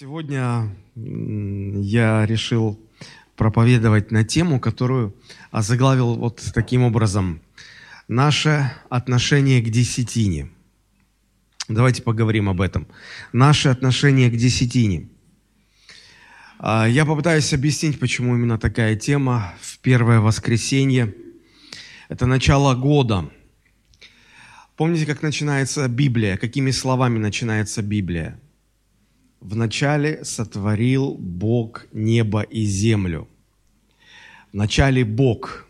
Сегодня я решил проповедовать на тему, которую озаглавил вот таким образом. Наше отношение к десятине. Давайте поговорим об этом. Наше отношение к десятине. А, я попытаюсь объяснить, почему именно такая тема в первое воскресенье. Это начало года. Помните, как начинается Библия? Какими словами начинается Библия? Вначале сотворил Бог небо и землю. Вначале Бог.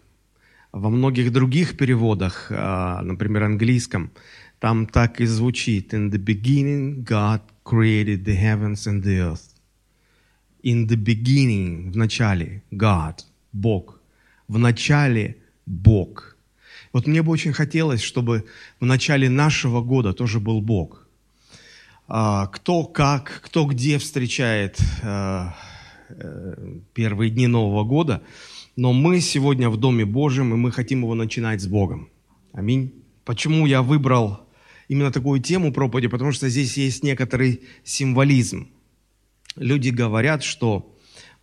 Во многих других переводах, а, например, английском, там так и звучит. In the beginning God created the heavens and the earth. In the beginning, в начале, God, Бог. В начале Бог. Вот мне бы очень хотелось, чтобы в начале нашего года тоже был Бог – кто как, кто где встречает а, э, первые дни Нового года, но мы сегодня в Доме Божьем, и мы хотим его начинать с Богом. Аминь. Почему я выбрал именно такую тему проповеди? Потому что здесь есть некоторый символизм. Люди говорят, что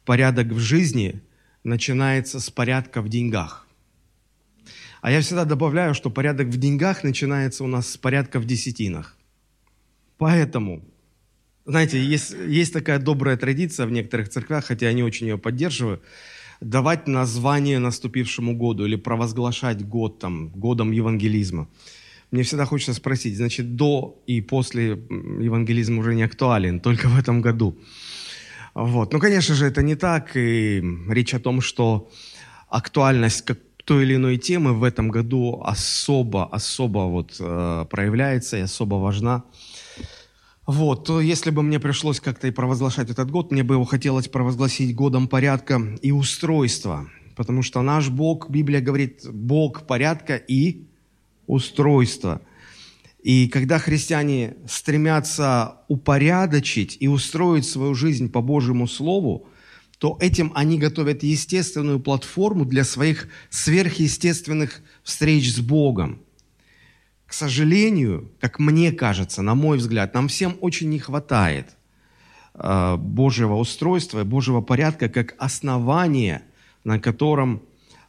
порядок в жизни начинается с порядка в деньгах. А я всегда добавляю, что порядок в деньгах начинается у нас с порядка в десятинах. Поэтому, знаете, есть, есть такая добрая традиция в некоторых церквях, хотя я не очень ее поддерживаю, давать название наступившему году или провозглашать год там, годом евангелизма. Мне всегда хочется спросить, значит, до и после евангелизм уже не актуален, только в этом году. Вот. Ну, конечно же, это не так, и речь о том, что актуальность как той или иной темы в этом году особо, особо вот, э, проявляется и особо важна. Вот, то если бы мне пришлось как-то и провозглашать этот год, мне бы его хотелось провозгласить годом порядка и устройства. Потому что наш Бог, Библия говорит, Бог порядка и устройства. И когда христиане стремятся упорядочить и устроить свою жизнь по Божьему Слову, то этим они готовят естественную платформу для своих сверхъестественных встреч с Богом. К сожалению, как мне кажется, на мой взгляд, нам всем очень не хватает э, Божьего устройства, Божьего порядка как основания, на котором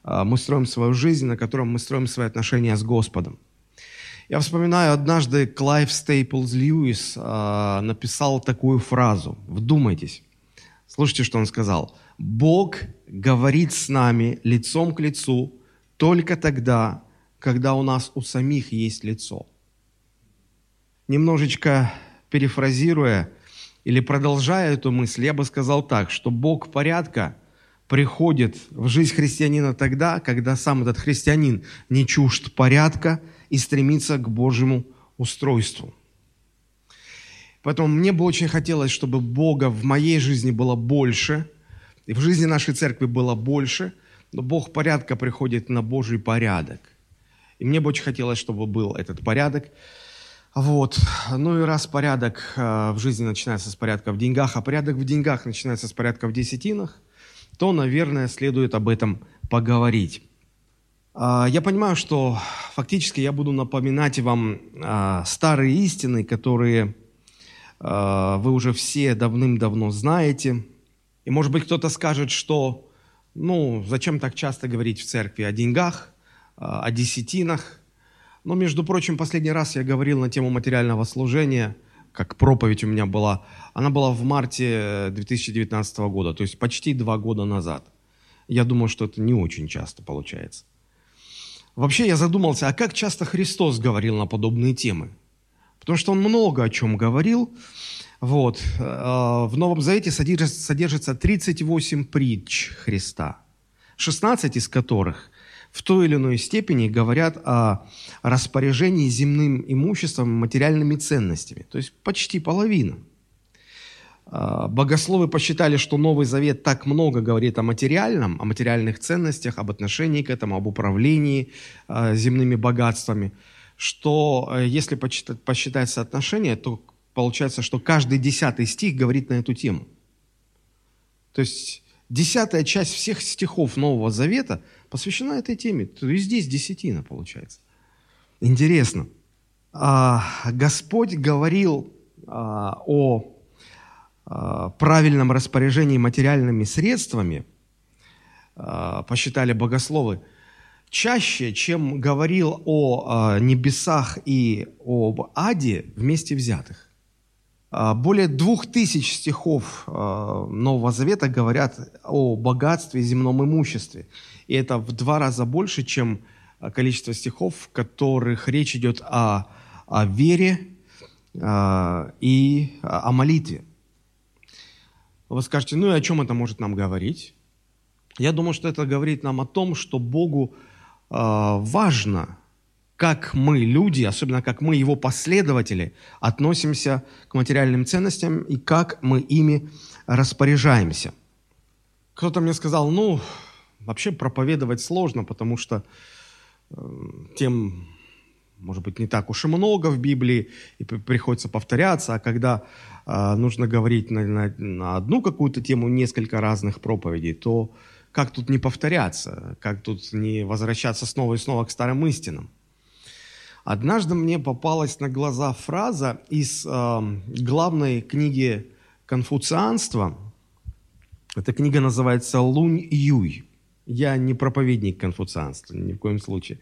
э, мы строим свою жизнь, на котором мы строим свои отношения с Господом. Я вспоминаю, однажды Клайв Стейплз Льюис э, написал такую фразу. Вдумайтесь. Слушайте, что он сказал. «Бог говорит с нами лицом к лицу только тогда, когда у нас у самих есть лицо. Немножечко перефразируя или продолжая эту мысль, я бы сказал так, что Бог порядка приходит в жизнь христианина тогда, когда сам этот христианин не чужд порядка и стремится к Божьему устройству. Поэтому мне бы очень хотелось, чтобы Бога в моей жизни было больше, и в жизни нашей церкви было больше, но Бог порядка приходит на Божий порядок. И мне бы очень хотелось, чтобы был этот порядок. Вот. Ну и раз порядок э, в жизни начинается с порядка в деньгах, а порядок в деньгах начинается с порядка в десятинах, то, наверное, следует об этом поговорить. А, я понимаю, что фактически я буду напоминать вам а, старые истины, которые а, вы уже все давным-давно знаете. И, может быть, кто-то скажет, что, ну, зачем так часто говорить в церкви о деньгах – о десятинах. Но, между прочим, последний раз я говорил на тему материального служения, как проповедь у меня была. Она была в марте 2019 года, то есть почти два года назад. Я думаю, что это не очень часто получается. Вообще я задумался, а как часто Христос говорил на подобные темы? Потому что он много о чем говорил. Вот. Э, в Новом Завете содержится 38 притч Христа, 16 из которых в той или иной степени говорят о распоряжении земным имуществом, материальными ценностями. То есть почти половина. А, богословы посчитали, что Новый Завет так много говорит о материальном, о материальных ценностях, об отношении к этому, об управлении а, земными богатствами, что э, если посчитать, посчитать соотношение, то получается, что каждый десятый стих говорит на эту тему. То есть десятая часть всех стихов Нового Завета – посвящена этой теме. Есть здесь десятина получается. Интересно. А, Господь говорил а, о э, правильном распоряжении материальными средствами, посчитали богословы, чаще, чем говорил о небесах и об аде вместе взятых. Более двух тысяч стихов Нового Завета говорят о богатстве и земном имуществе. И это в два раза больше, чем количество стихов, в которых речь идет о, о вере и о молитве. Вы скажете, ну и о чем это может нам говорить? Я думаю, что это говорит нам о том, что Богу важно, как мы, люди, особенно как мы, Его последователи, относимся к материальным ценностям и как мы ими распоряжаемся. Кто-то мне сказал, ну, вообще проповедовать сложно, потому что тем, может быть, не так уж и много в Библии, и приходится повторяться, а когда э, нужно говорить на, на, на одну какую-то тему несколько разных проповедей, то как тут не повторяться, как тут не возвращаться снова и снова к старым истинам. Однажды мне попалась на глаза фраза из э, главной книги конфуцианства. Эта книга называется «Лунь Юй». Я не проповедник конфуцианства, ни в коем случае.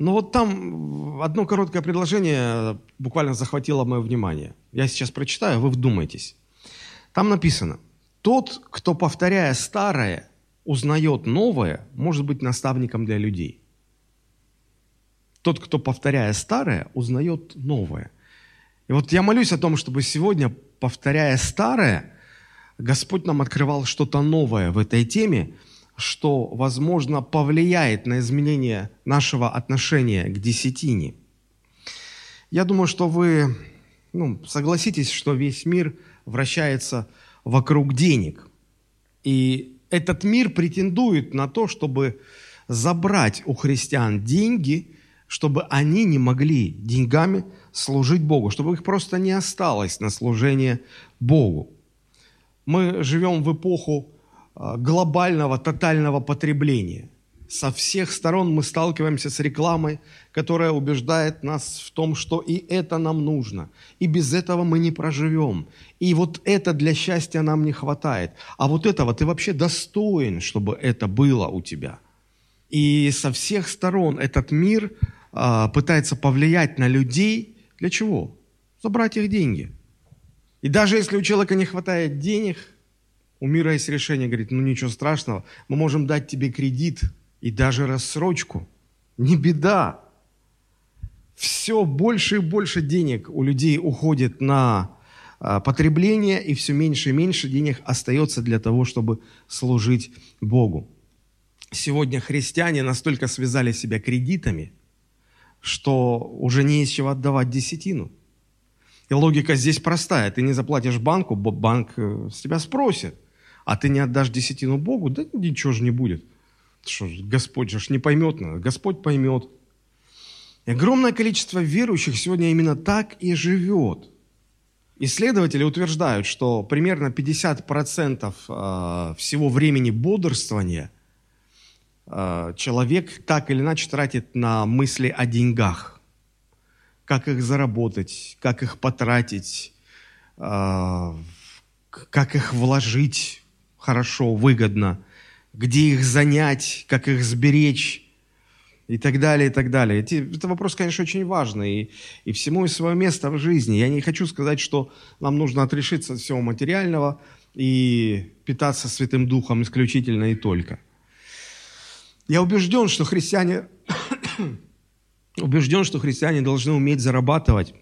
Но вот там одно короткое предложение буквально захватило мое внимание. Я сейчас прочитаю, вы вдумайтесь. Там написано, тот, кто, повторяя старое, узнает новое, может быть наставником для людей. Тот, кто, повторяя старое, узнает новое. И вот я молюсь о том, чтобы сегодня, повторяя старое, Господь нам открывал что-то новое в этой теме – что, возможно, повлияет на изменение нашего отношения к десятине. Я думаю, что вы ну, согласитесь, что весь мир вращается вокруг денег. И этот мир претендует на то, чтобы забрать у христиан деньги, чтобы они не могли деньгами служить Богу, чтобы их просто не осталось на служение Богу. Мы живем в эпоху а, глобального, тотального потребления. Со всех сторон мы сталкиваемся с рекламой, которая убеждает нас в том, что и это нам нужно, и без этого мы не проживем. И вот это для счастья нам не хватает. А вот этого ты вообще достоин, чтобы это было у тебя. И со всех сторон этот мир пытается повлиять на людей. Для чего? Забрать их деньги. И даже если у человека не хватает денег – у мира есть решение, говорит, ну ничего страшного, мы можем дать тебе кредит и даже рассрочку. Не беда. Все больше и больше денег у людей уходит на а, потребление, и все меньше и меньше денег остается для того, чтобы служить Богу. Сегодня христиане настолько связали себя кредитами, что уже не из чего отдавать десятину. И логика здесь простая. Ты не заплатишь банку, банк э, с тебя спросит а ты не отдашь десятину Богу, да ничего же не будет. Что, Господь же не поймет, Господь поймет. И огромное количество верующих сегодня именно так и живет. Исследователи утверждают, что примерно 50% а, всего времени бодрствования человек так или иначе тратит на мысли о деньгах. Как их заработать, как их потратить, а, как их вложить хорошо, выгодно, где их занять, как их сберечь и так далее, и так далее. Эти, это вопрос, конечно, очень важный, и, и всему есть свое место в жизни. Я не хочу сказать, что нам нужно отрешиться от всего материального и питаться Святым Духом исключительно и только. Я убежден, что христиане, убежден, что христиане должны уметь зарабатывать,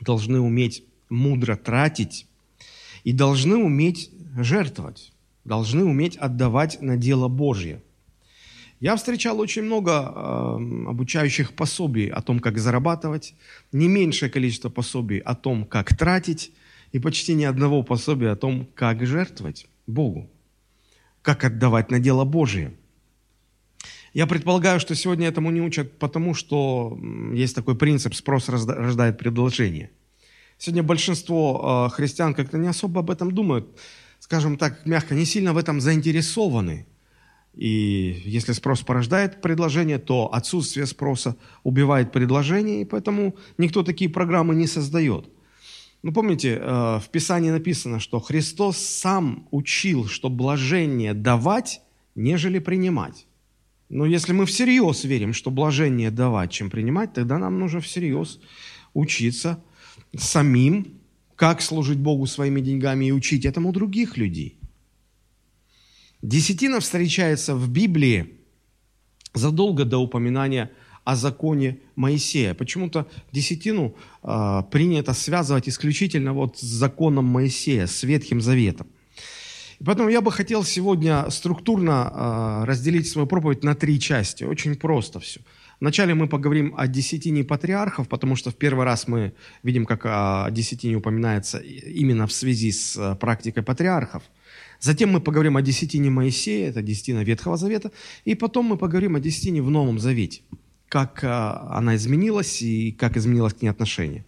должны уметь мудро тратить и должны уметь жертвовать должны уметь отдавать на дело Божье. Я встречал очень много э, обучающих пособий о том, как зарабатывать, не меньшее количество пособий о том, как тратить, и почти ни одного пособия о том, как жертвовать Богу, как отдавать на дело Божие. Я предполагаю, что сегодня этому не учат, потому что есть такой принцип «спрос рождает предложение». Сегодня большинство э, христиан как-то не особо об этом думают скажем так, мягко, не сильно в этом заинтересованы. И если спрос порождает предложение, то отсутствие спроса убивает предложение, и поэтому никто такие программы не создает. Ну, помните, э, в Писании написано, что Христос сам учил, что блажение давать, нежели принимать. Но если мы всерьез верим, что блажение давать, чем принимать, тогда нам нужно всерьез учиться самим, как служить Богу своими деньгами и учить этому других людей. Десятина встречается в Библии задолго до упоминания о законе Моисея. Почему-то десятину э, принято связывать исключительно вот с законом Моисея, с Ветхим Заветом. И поэтому я бы хотел сегодня структурно э, разделить свою проповедь на три части. Очень просто все. Вначале мы поговорим о десятине патриархов, потому что в первый раз мы видим, как о десятине упоминается именно в связи с э, практикой патриархов. Затем мы поговорим о десятине Моисея, это десятина Ветхого Завета, и потом мы поговорим о десятине в Новом Завете, как она изменилась и как изменилось к ней отношение.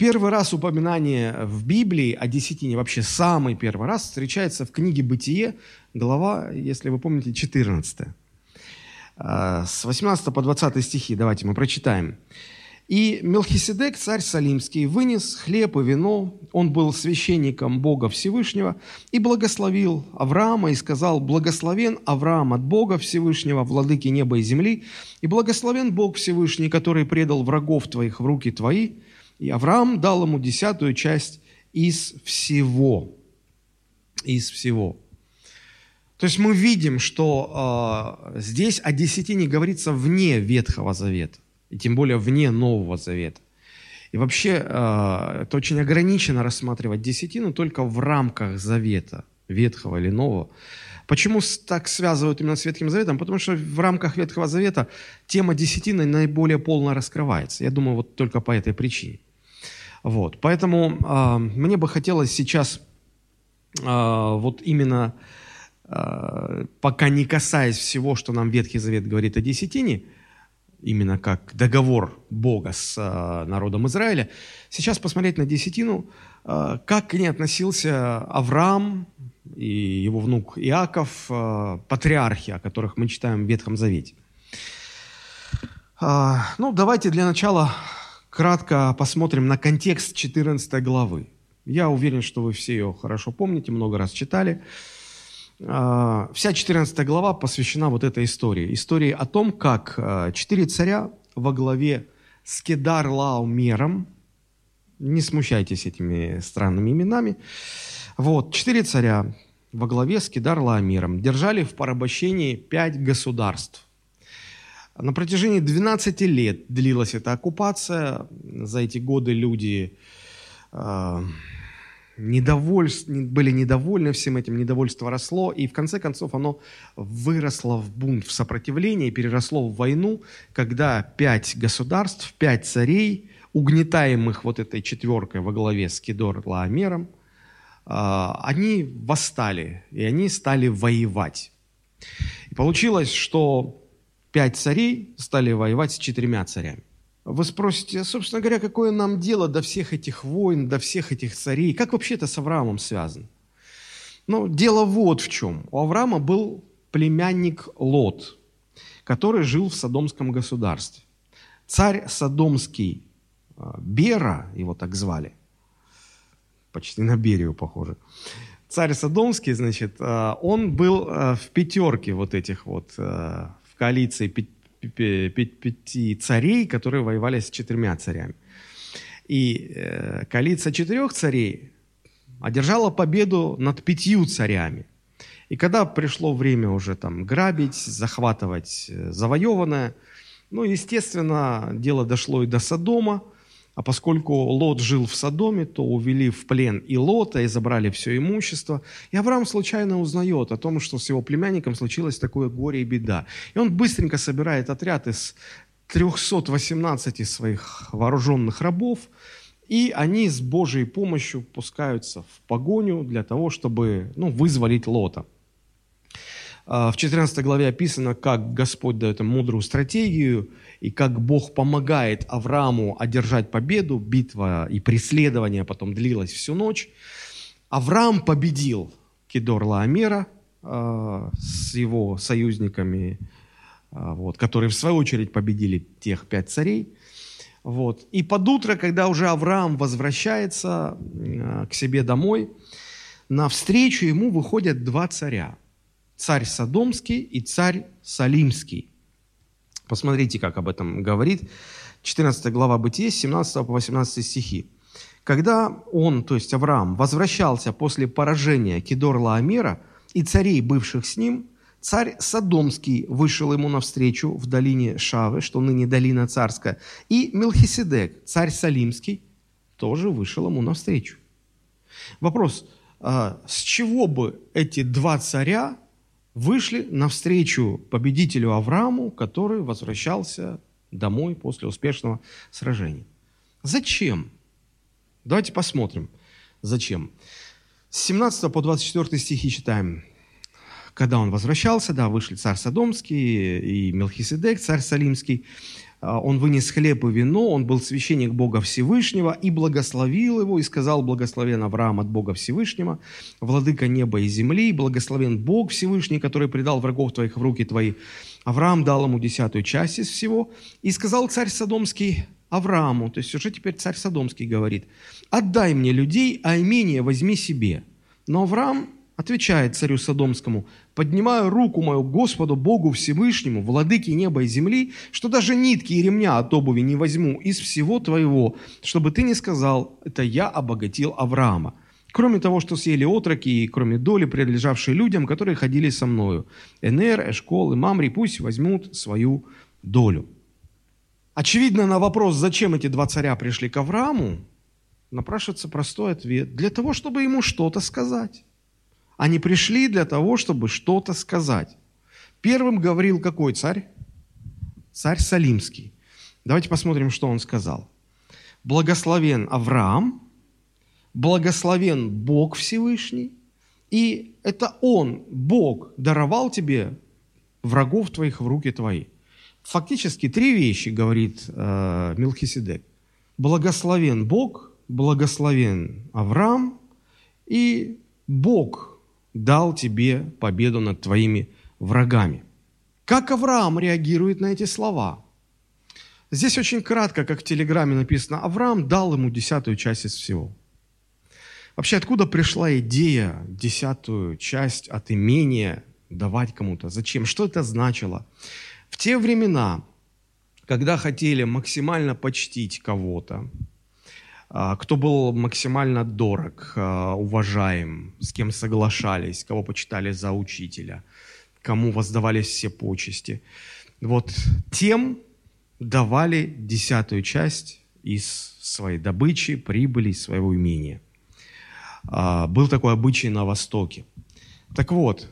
Первый раз упоминание в Библии о десятине, вообще самый первый раз, встречается в книге «Бытие», глава, если вы помните, 14. А, с 18 по 20 стихи давайте мы прочитаем. «И Мелхиседек, царь Салимский, вынес хлеб и вино, он был священником Бога Всевышнего, и благословил Авраама, и сказал, «Благословен Авраам от Бога Всевышнего, владыки неба и земли, и благословен Бог Всевышний, который предал врагов твоих в руки твои». И Авраам дал ему десятую часть из всего. Из всего. То есть мы видим, что э, здесь о десятине говорится вне Ветхого Завета, и тем более вне Нового Завета. И вообще э, это очень ограничено рассматривать десятину только в рамках Завета, Ветхого или Нового. Почему так связывают именно с Ветхим Заветом? Потому что в рамках Ветхого Завета тема десятины наиболее полно раскрывается. Я думаю, вот только по этой причине. Вот. Поэтому э, мне бы хотелось сейчас э, вот именно Э, пока не касаясь всего, что нам Ветхий Завет говорит о десятине, именно как договор Бога с э, народом Израиля, сейчас посмотреть на десятину, э, как к ней относился Авраам и его внук Иаков, патриархи, о которых мы читаем в Ветхом Завете. Ну, давайте для начала кратко посмотрим на контекст 14 главы. Я уверен, что вы все ее хорошо помните, много раз читали. А, вся 14 глава посвящена вот этой истории. Истории о том, как а, четыре царя во главе с Кедар Лаумером, не смущайтесь этими странными именами, вот, четыре царя во главе с Кедар Лаомиром держали в порабощении пять государств. На протяжении 12 лет длилась эта оккупация. За эти годы люди а, недоволь, были недовольны всем этим, недовольство росло, и в конце концов оно выросло в бунт, в сопротивление, и переросло в войну, когда пять государств, пять царей, угнетаемых вот этой четверкой во главе с Кедор Лаомером, а, они восстали, и они стали воевать. И получилось, что пять царей стали воевать с четырьмя царями. Вы спросите, собственно говоря, какое нам дело до всех этих войн, до всех этих царей? Как вообще это с Авраамом связано? Ну, дело вот в чем. У Авраама был племянник Лот, который жил в Содомском государстве. Царь Содомский а, Бера, его так звали, почти на Берию похоже. Царь Содомский, значит, а, он был а, в пятерке вот этих вот, коалиции пяти царей, которые воевали с четырьмя царями. И э, коалиция четырех царей одержала победу над пятью царями. И когда пришло время уже там грабить, захватывать э, завоеванное, ну, естественно, дело дошло и до Содома, а поскольку Лот жил в Содоме, то увели в плен и Лота, и забрали все имущество. И Авраам случайно узнает о том, что с его племянником случилось такое горе и беда. И он быстренько собирает отряд из 318 своих вооруженных рабов, и они с Божьей помощью пускаются в погоню для того, чтобы ну, вызволить Лота. А, в 14 главе описано, как Господь дает им мудрую стратегию, и как Бог помогает Аврааму одержать победу. Битва и преследование потом длилось всю ночь. Авраам победил Кедор Лаомера э, с его союзниками, э, вот, которые в свою очередь победили тех пять царей. Вот. И под утро, когда уже Авраам возвращается э, к себе домой, навстречу ему выходят два царя. Царь Содомский и царь Салимский. Посмотрите, как об этом говорит 14 глава Бытия, 17 по 18 стихи. Когда он, то есть Авраам, возвращался после поражения Кедор-Лаомера и царей, бывших с ним, царь Содомский вышел ему навстречу в долине Шавы, что ныне долина царская, и Мелхиседек, царь Салимский, тоже вышел ему навстречу. Вопрос, а с чего бы эти два царя вышли навстречу победителю Аврааму, который возвращался домой после успешного сражения? Зачем? Давайте посмотрим, зачем. С 17 по 24 стихи читаем. Когда он возвращался, да, вышли царь Содомский и Мелхиседек, царь Салимский. А, он вынес хлеб и вино, он был священник Бога Всевышнего и благословил его, и сказал, благословен Авраам от Бога Всевышнего, владыка неба и земли, благословен Бог Всевышний, который предал врагов твоих в руки твои. Авраам дал ему десятую часть из всего, и сказал царь Содомский, Аврааму, то есть уже теперь царь Содомский говорит, «Отдай мне людей, а имение возьми себе». Но Авраам отвечает царю Содомскому, «Поднимаю руку мою Господу Богу Всевышнему, владыке неба и земли, что даже нитки и ремня от обуви не возьму из всего твоего, чтобы ты не сказал, это я обогатил Авраама. Кроме того, что съели отроки, и кроме доли, принадлежавшей людям, которые ходили со мною. Энер, Эшкол и Мамри пусть возьмут свою долю». Очевидно, на вопрос, зачем эти два царя пришли к Аврааму, напрашивается простой ответ. Для того, чтобы ему что-то сказать. Они пришли для того, чтобы что-то сказать. Первым говорил какой царь? Царь Салимский. Давайте посмотрим, что он сказал. Благословен Авраам, благословен Бог Всевышний, и это Он, Бог, даровал тебе врагов твоих в руки твои. Фактически три вещи говорит э, Милхиседек. Благословен Бог, благословен Авраам, и Бог дал тебе победу над твоими врагами. Как Авраам реагирует на эти слова? Здесь очень кратко, как в телеграмме написано, Авраам дал ему десятую часть из всего. Вообще, откуда пришла идея десятую часть от имения давать кому-то? Зачем? Что это значило? В те времена, когда хотели максимально почтить кого-то, кто был максимально дорог, а, уважаем, с кем соглашались, кого почитали за учителя, кому воздавались все почести. Вот тем давали десятую часть из своей добычи, прибыли, своего имения. А, был такой обычай на Востоке. Так вот,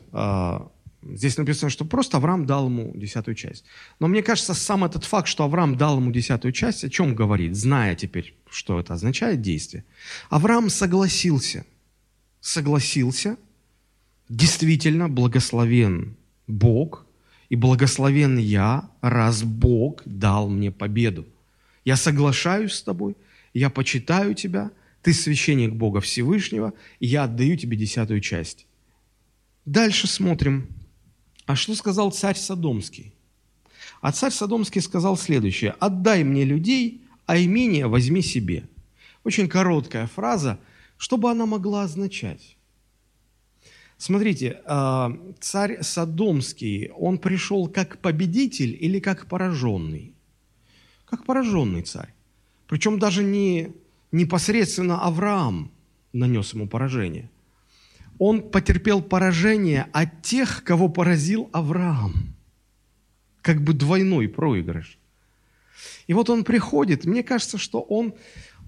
Здесь написано, что просто Авраам дал ему десятую часть. Но мне кажется, сам этот факт, что Авраам дал ему десятую часть, о чем говорит, зная теперь, что это означает действие. Авраам согласился. Согласился. Действительно, благословен Бог и благословен я, раз Бог дал мне победу. Я соглашаюсь с тобой, я почитаю тебя, ты священник Бога Всевышнего, и я отдаю тебе десятую часть. Дальше смотрим а что сказал царь Содомский? А царь Содомский сказал следующее. «Отдай мне людей, а имение возьми себе». Очень короткая фраза, что бы она могла означать? Смотрите, а, царь Содомский, он пришел как победитель или как пораженный? Как пораженный царь. Причем даже не непосредственно Авраам нанес ему поражение – он потерпел поражение от тех, кого поразил Авраам. Как бы двойной проигрыш. И вот он приходит, мне кажется, что он,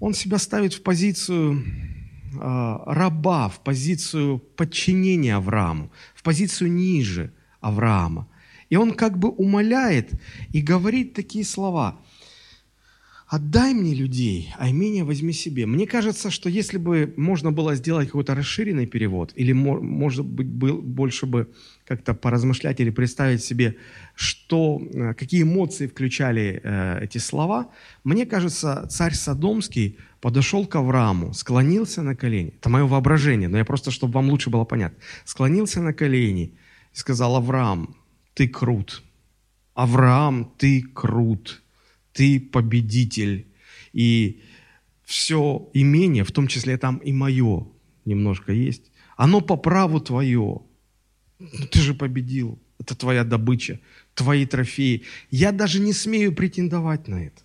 он себя ставит в позицию э, раба, в позицию подчинения Аврааму, в позицию ниже Авраама. И он как бы умоляет и говорит такие слова – отдай мне людей, а имение возьми себе. Мне кажется, что если бы можно было сделать какой-то расширенный перевод, или, может быть, был, больше бы как-то поразмышлять или представить себе, что, э, какие эмоции включали э, эти слова, мне кажется, царь Содомский подошел к Аврааму, склонился на колени. Это мое воображение, но я просто, чтобы вам лучше было понятно. Склонился на колени и сказал, Авраам, ты крут. Авраам, ты крут ты победитель, и все имение, в том числе там и мое немножко есть, оно по праву твое. Ну, ты же победил. Это твоя добыча, твои трофеи. Я даже не смею претендовать на это.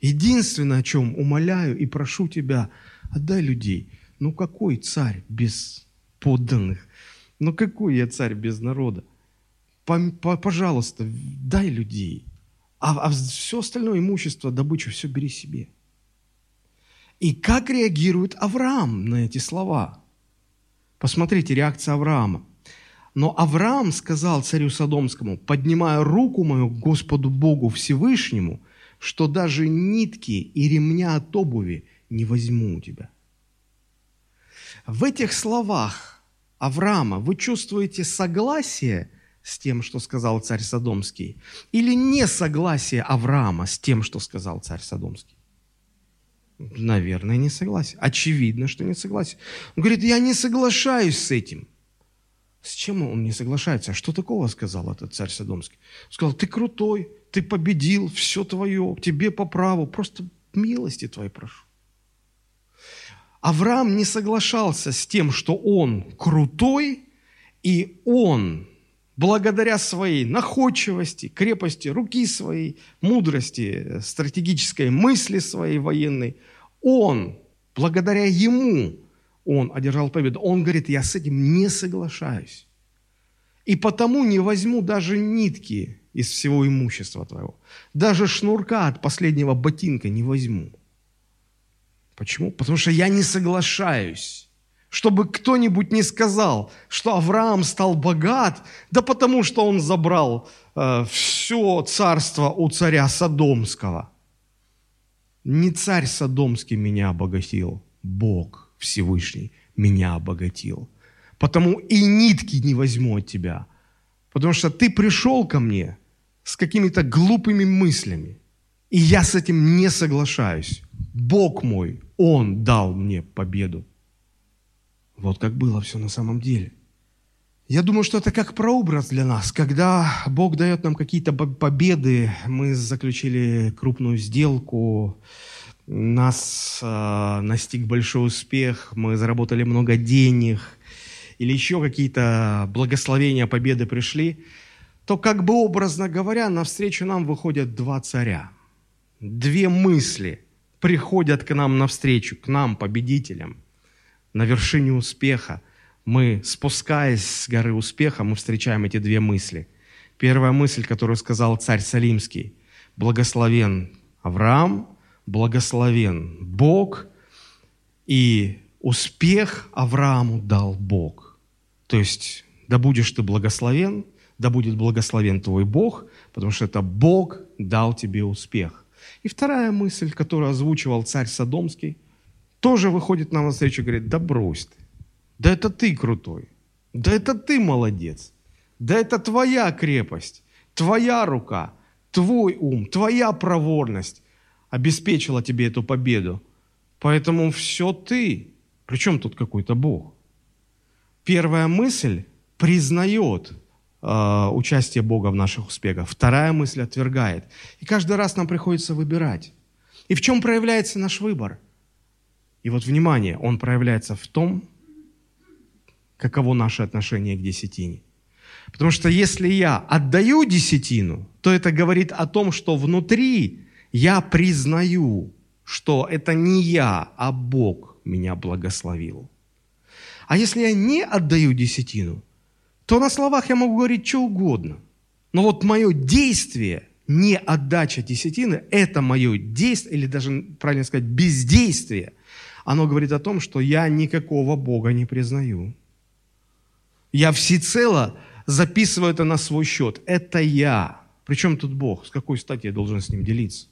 Единственное, о чем умоляю и прошу тебя, отдай людей. Ну какой царь без подданных? Ну какой я царь без народа? Пожалуйста, дай людей. А, а все остальное имущество, добычу, все бери себе. И как реагирует Авраам на эти слова? Посмотрите, реакция Авраама. Но Авраам сказал царю Содомскому, поднимая руку мою Господу Богу Всевышнему, что даже нитки и ремня от обуви не возьму у тебя. В этих словах Авраама вы чувствуете согласие с тем, что сказал царь Содомский, или несогласие Авраама с тем, что сказал царь Содомский? Наверное, не согласен. Очевидно, что не согласен. Он говорит, я не соглашаюсь с этим. С чем он не соглашается? А что такого сказал этот царь Содомский? Он сказал, ты крутой, ты победил, все твое, тебе по праву, просто милости твоей прошу. Авраам не соглашался с тем, что он крутой, и он благодаря своей находчивости, крепости руки своей, мудрости, стратегической мысли своей военной, он, благодаря ему, он одержал победу. Он говорит, я с этим не соглашаюсь. И потому не возьму даже нитки из всего имущества твоего. Даже шнурка от последнего ботинка не возьму. Почему? Потому что я не соглашаюсь чтобы кто-нибудь не сказал, что Авраам стал богат, да потому что он забрал э, все царство у царя Содомского. Не царь Содомский меня обогатил, Бог Всевышний меня обогатил. Потому и нитки не возьму от тебя, потому что ты пришел ко мне с какими-то глупыми мыслями, и я с этим не соглашаюсь. Бог мой, Он дал мне победу. Вот как было все на самом деле. Я думаю, что это как прообраз для нас. Когда Бог дает нам какие-то победы, мы заключили крупную сделку, нас э, настиг большой успех, мы заработали много денег, или еще какие-то благословения, победы пришли, то как бы образно говоря, навстречу нам выходят два царя. Две мысли приходят к нам навстречу, к нам, победителям – на вершине успеха, мы, спускаясь с горы успеха, мы встречаем эти две мысли. Первая мысль, которую сказал царь Салимский, благословен Авраам, благословен Бог, и успех Аврааму дал Бог. То есть, да будешь ты благословен, да будет благословен твой Бог, потому что это Бог дал тебе успех. И вторая мысль, которую озвучивал царь Содомский, тоже выходит нам навстречу и говорит, да брось ты, да это ты крутой, да это ты молодец, да это твоя крепость, твоя рука, твой ум, твоя проворность обеспечила тебе эту победу. Поэтому все ты. Причем тут какой-то Бог? Первая мысль признает э, участие Бога в наших успехах. Вторая мысль отвергает. И каждый раз нам приходится выбирать. И в чем проявляется наш выбор? И вот, внимание, он проявляется в том, каково наше отношение к десятине. Потому что если я отдаю десятину, то это говорит о том, что внутри я признаю, что это не я, а Бог меня благословил. А если я не отдаю десятину, то на словах я могу говорить что угодно. Но вот мое действие, не отдача десятины, это мое действие, или даже, правильно сказать, бездействие – оно говорит о том, что я никакого Бога не признаю. Я всецело записываю это на свой счет. Это я. Причем тут Бог? С какой стати я должен с ним делиться?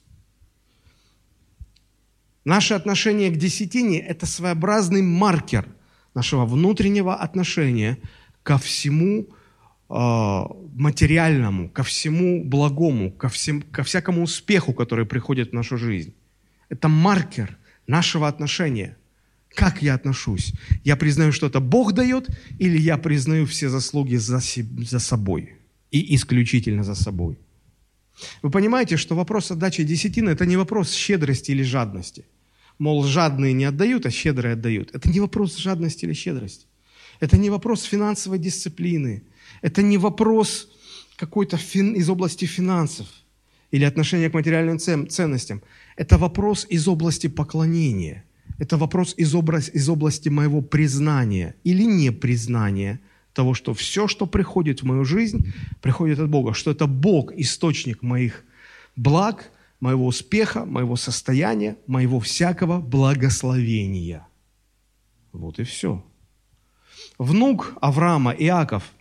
Наше отношение к десятине – это своеобразный маркер нашего внутреннего отношения ко всему э, материальному, ко всему благому, ко, всем, ко всякому успеху, который приходит в нашу жизнь. Это маркер – нашего отношения. Как я отношусь? Я признаю, что это Бог дает, или я признаю все заслуги за, за собой и исключительно за собой? Вы понимаете, что вопрос отдачи десятины – это не вопрос щедрости или жадности. Мол, жадные не отдают, а щедрые отдают. Это не вопрос жадности или щедрости. Это не вопрос финансовой дисциплины. Это не вопрос какой-то фин, из области финансов или отношения к материальным ценностям. Это вопрос из области поклонения. Это вопрос из, образ, из области моего признания или непризнания того, что все, что приходит в мою жизнь, приходит от Бога, что это Бог источник моих благ, моего успеха, моего состояния, моего всякого благословения. Вот и все. Внук Авраама, Иаков,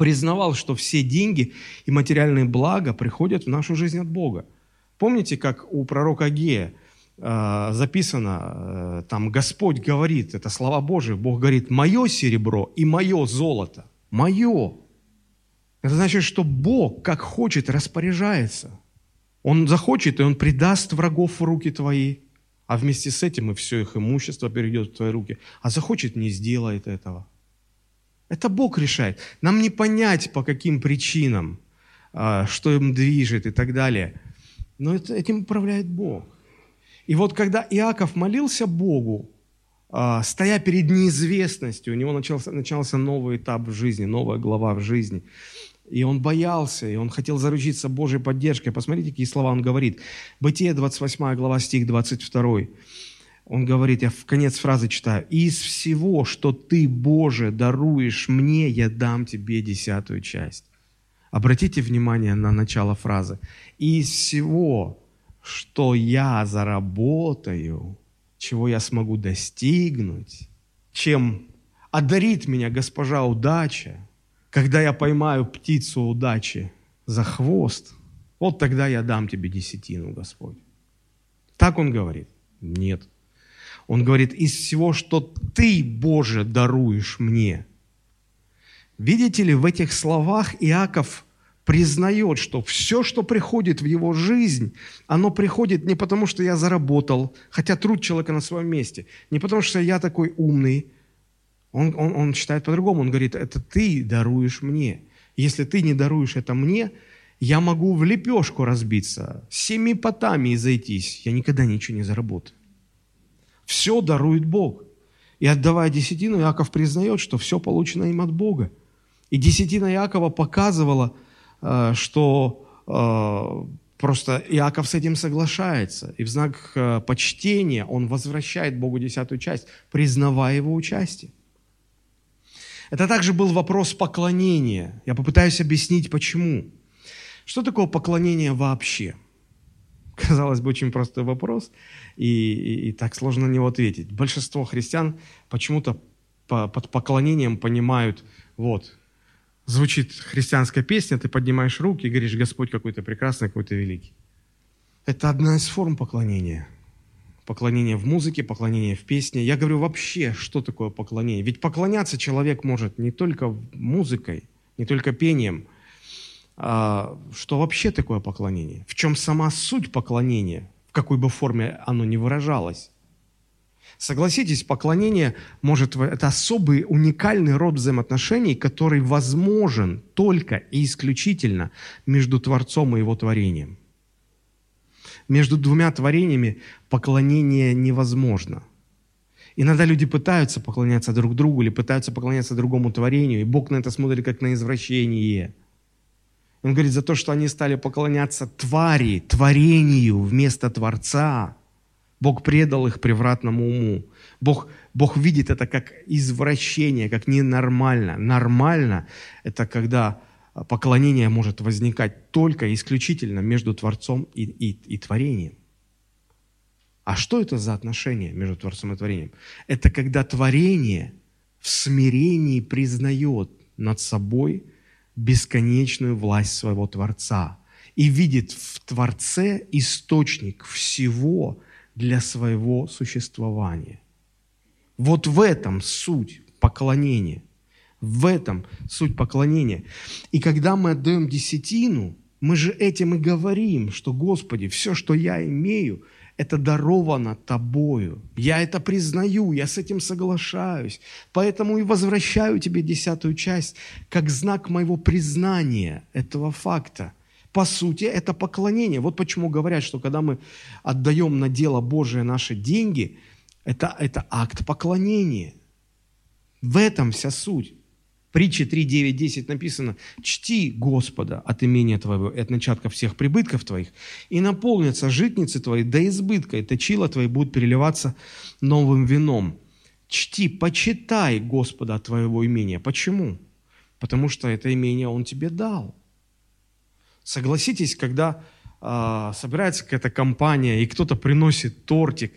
признавал, что все деньги и материальные блага приходят в нашу жизнь от Бога. Помните, как у пророка Агея э, записано, э, там Господь говорит, это слова Божии, Бог говорит, мое серебро и мое золото, мое. Это значит, что Бог, как хочет, распоряжается. Он захочет, и Он предаст врагов в руки твои, а вместе с этим и все их имущество перейдет в твои руки. А захочет, не сделает этого. Это Бог решает. Нам не понять, по каким причинам, а, что им движет и так далее. Но этим управляет Бог. И вот когда Иаков молился Богу, а, стоя перед неизвестностью, у него начался, начался новый этап в жизни, новая глава в жизни. И он боялся, и он хотел заручиться Божьей поддержкой. Посмотрите, какие слова он говорит. Бытие, 28 глава, стих 22 он говорит, я в конец фразы читаю, «Из всего, что ты, Боже, даруешь мне, я дам тебе десятую часть». Обратите внимание на начало фразы. «Из всего, что я заработаю, чего я смогу достигнуть, чем одарит меня госпожа удача, когда я поймаю птицу удачи за хвост, вот тогда я дам тебе десятину, Господь». Так он говорит? Нет. Он говорит, из всего, что ты, Боже, даруешь мне. Видите ли, в этих словах Иаков признает, что все, что приходит в его жизнь, оно приходит не потому, что я заработал, хотя труд человека на своем месте, не потому, что я такой умный. Он, он, он считает по-другому. Он говорит, это ты даруешь мне. Если ты не даруешь это мне, я могу в лепешку разбиться, семи потами зайтись, я никогда ничего не заработаю. Все дарует Бог. И отдавая десятину, Иаков признает, что все получено им от Бога. И десятина Иакова показывала, э, что э, просто Иаков с этим соглашается. И в знак э, почтения он возвращает Богу десятую часть, признавая его участие. Это также был вопрос поклонения. Я попытаюсь объяснить, почему. Что такое поклонение вообще? Казалось бы, очень простой вопрос, и, и, и так сложно на него ответить. Большинство христиан почему-то по, под поклонением понимают, вот, звучит христианская песня, ты поднимаешь руки и говоришь, Господь какой-то прекрасный, какой-то великий. Это одна из форм поклонения. Поклонение в музыке, поклонение в песне. Я говорю вообще, что такое поклонение. Ведь поклоняться человек может не только музыкой, не только пением – что вообще такое поклонение, в чем сама суть поклонения, в какой бы форме оно ни выражалось. Согласитесь, поклонение может это особый уникальный род взаимоотношений, который возможен только и исключительно между Творцом и его творением. Между двумя творениями поклонение невозможно. Иногда люди пытаются поклоняться друг другу или пытаются поклоняться другому творению, и Бог на это смотрит как на извращение – он говорит за то, что они стали поклоняться твари, творению вместо Творца. Бог предал их превратному уму. Бог, Бог видит это как извращение, как ненормально. Нормально – это когда поклонение может возникать только исключительно между Творцом и, и, и творением. А что это за отношение между Творцом и творением? Это когда творение в смирении признает над собой – бесконечную власть своего Творца и видит в Творце источник всего для своего существования. Вот в этом суть поклонения. В этом суть поклонения. И когда мы отдаем десятину, мы же этим и говорим, что, Господи, все, что я имею – это даровано тобою. Я это признаю, я с этим соглашаюсь. Поэтому и возвращаю тебе десятую часть, как знак моего признания этого факта. По сути, это поклонение. Вот почему говорят, что когда мы отдаем на дело Божие наши деньги, это, это акт поклонения. В этом вся суть. Притче 3, 9, 10 написано, «Чти Господа от имения твоего и от начатка всех прибытков твоих, и наполнятся житницы твои до избытка, и точила твои будут переливаться новым вином». Чти, почитай Господа от твоего имения. Почему? Потому что это имение Он тебе дал. Согласитесь, когда э, собирается какая-то компания, и кто-то приносит тортик,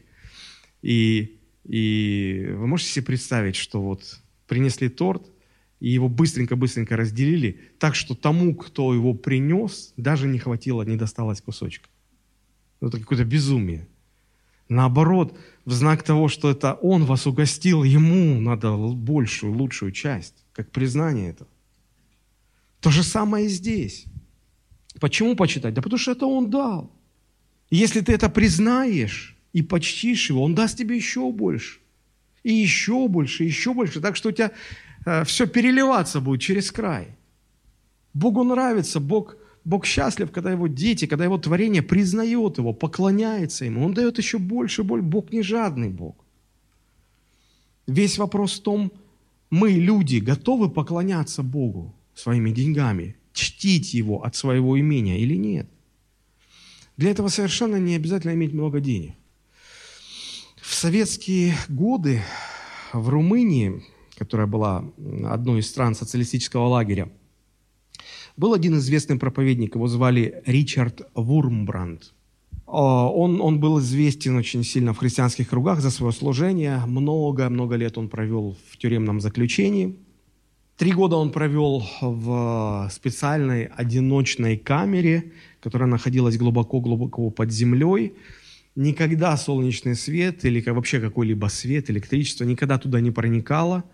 и, и вы можете себе представить, что вот принесли торт, и его быстренько-быстренько разделили, так что тому, кто его принес, даже не хватило, не досталось кусочка. Это какое-то безумие. Наоборот, в знак того, что это он вас угостил, ему надо большую, лучшую часть, как признание этого. То же самое и здесь. Почему почитать? Да потому что это он дал. Если ты это признаешь и почтишь его, он даст тебе еще больше. И еще больше, и еще больше. Так что у тебя все переливаться будет через край. Богу нравится, Бог, Бог счастлив, когда его дети, когда его творение признает его, поклоняется ему. Он дает еще больше и больше. Бог не жадный Бог. Весь вопрос в том, мы, люди, готовы поклоняться Богу своими деньгами, чтить Его от своего имения или нет. Для этого совершенно не обязательно иметь много денег. В советские годы в Румынии которая была одной из стран социалистического лагеря, был один известный проповедник, его звали Ричард Вурмбранд. А, он, он был известен очень сильно в христианских кругах за свое служение. Много-много лет он провел в тюремном заключении. Три года он провел в специальной одиночной камере, которая находилась глубоко-глубоко под землей. Никогда солнечный свет или вообще какой-либо свет, электричество никогда туда не проникало –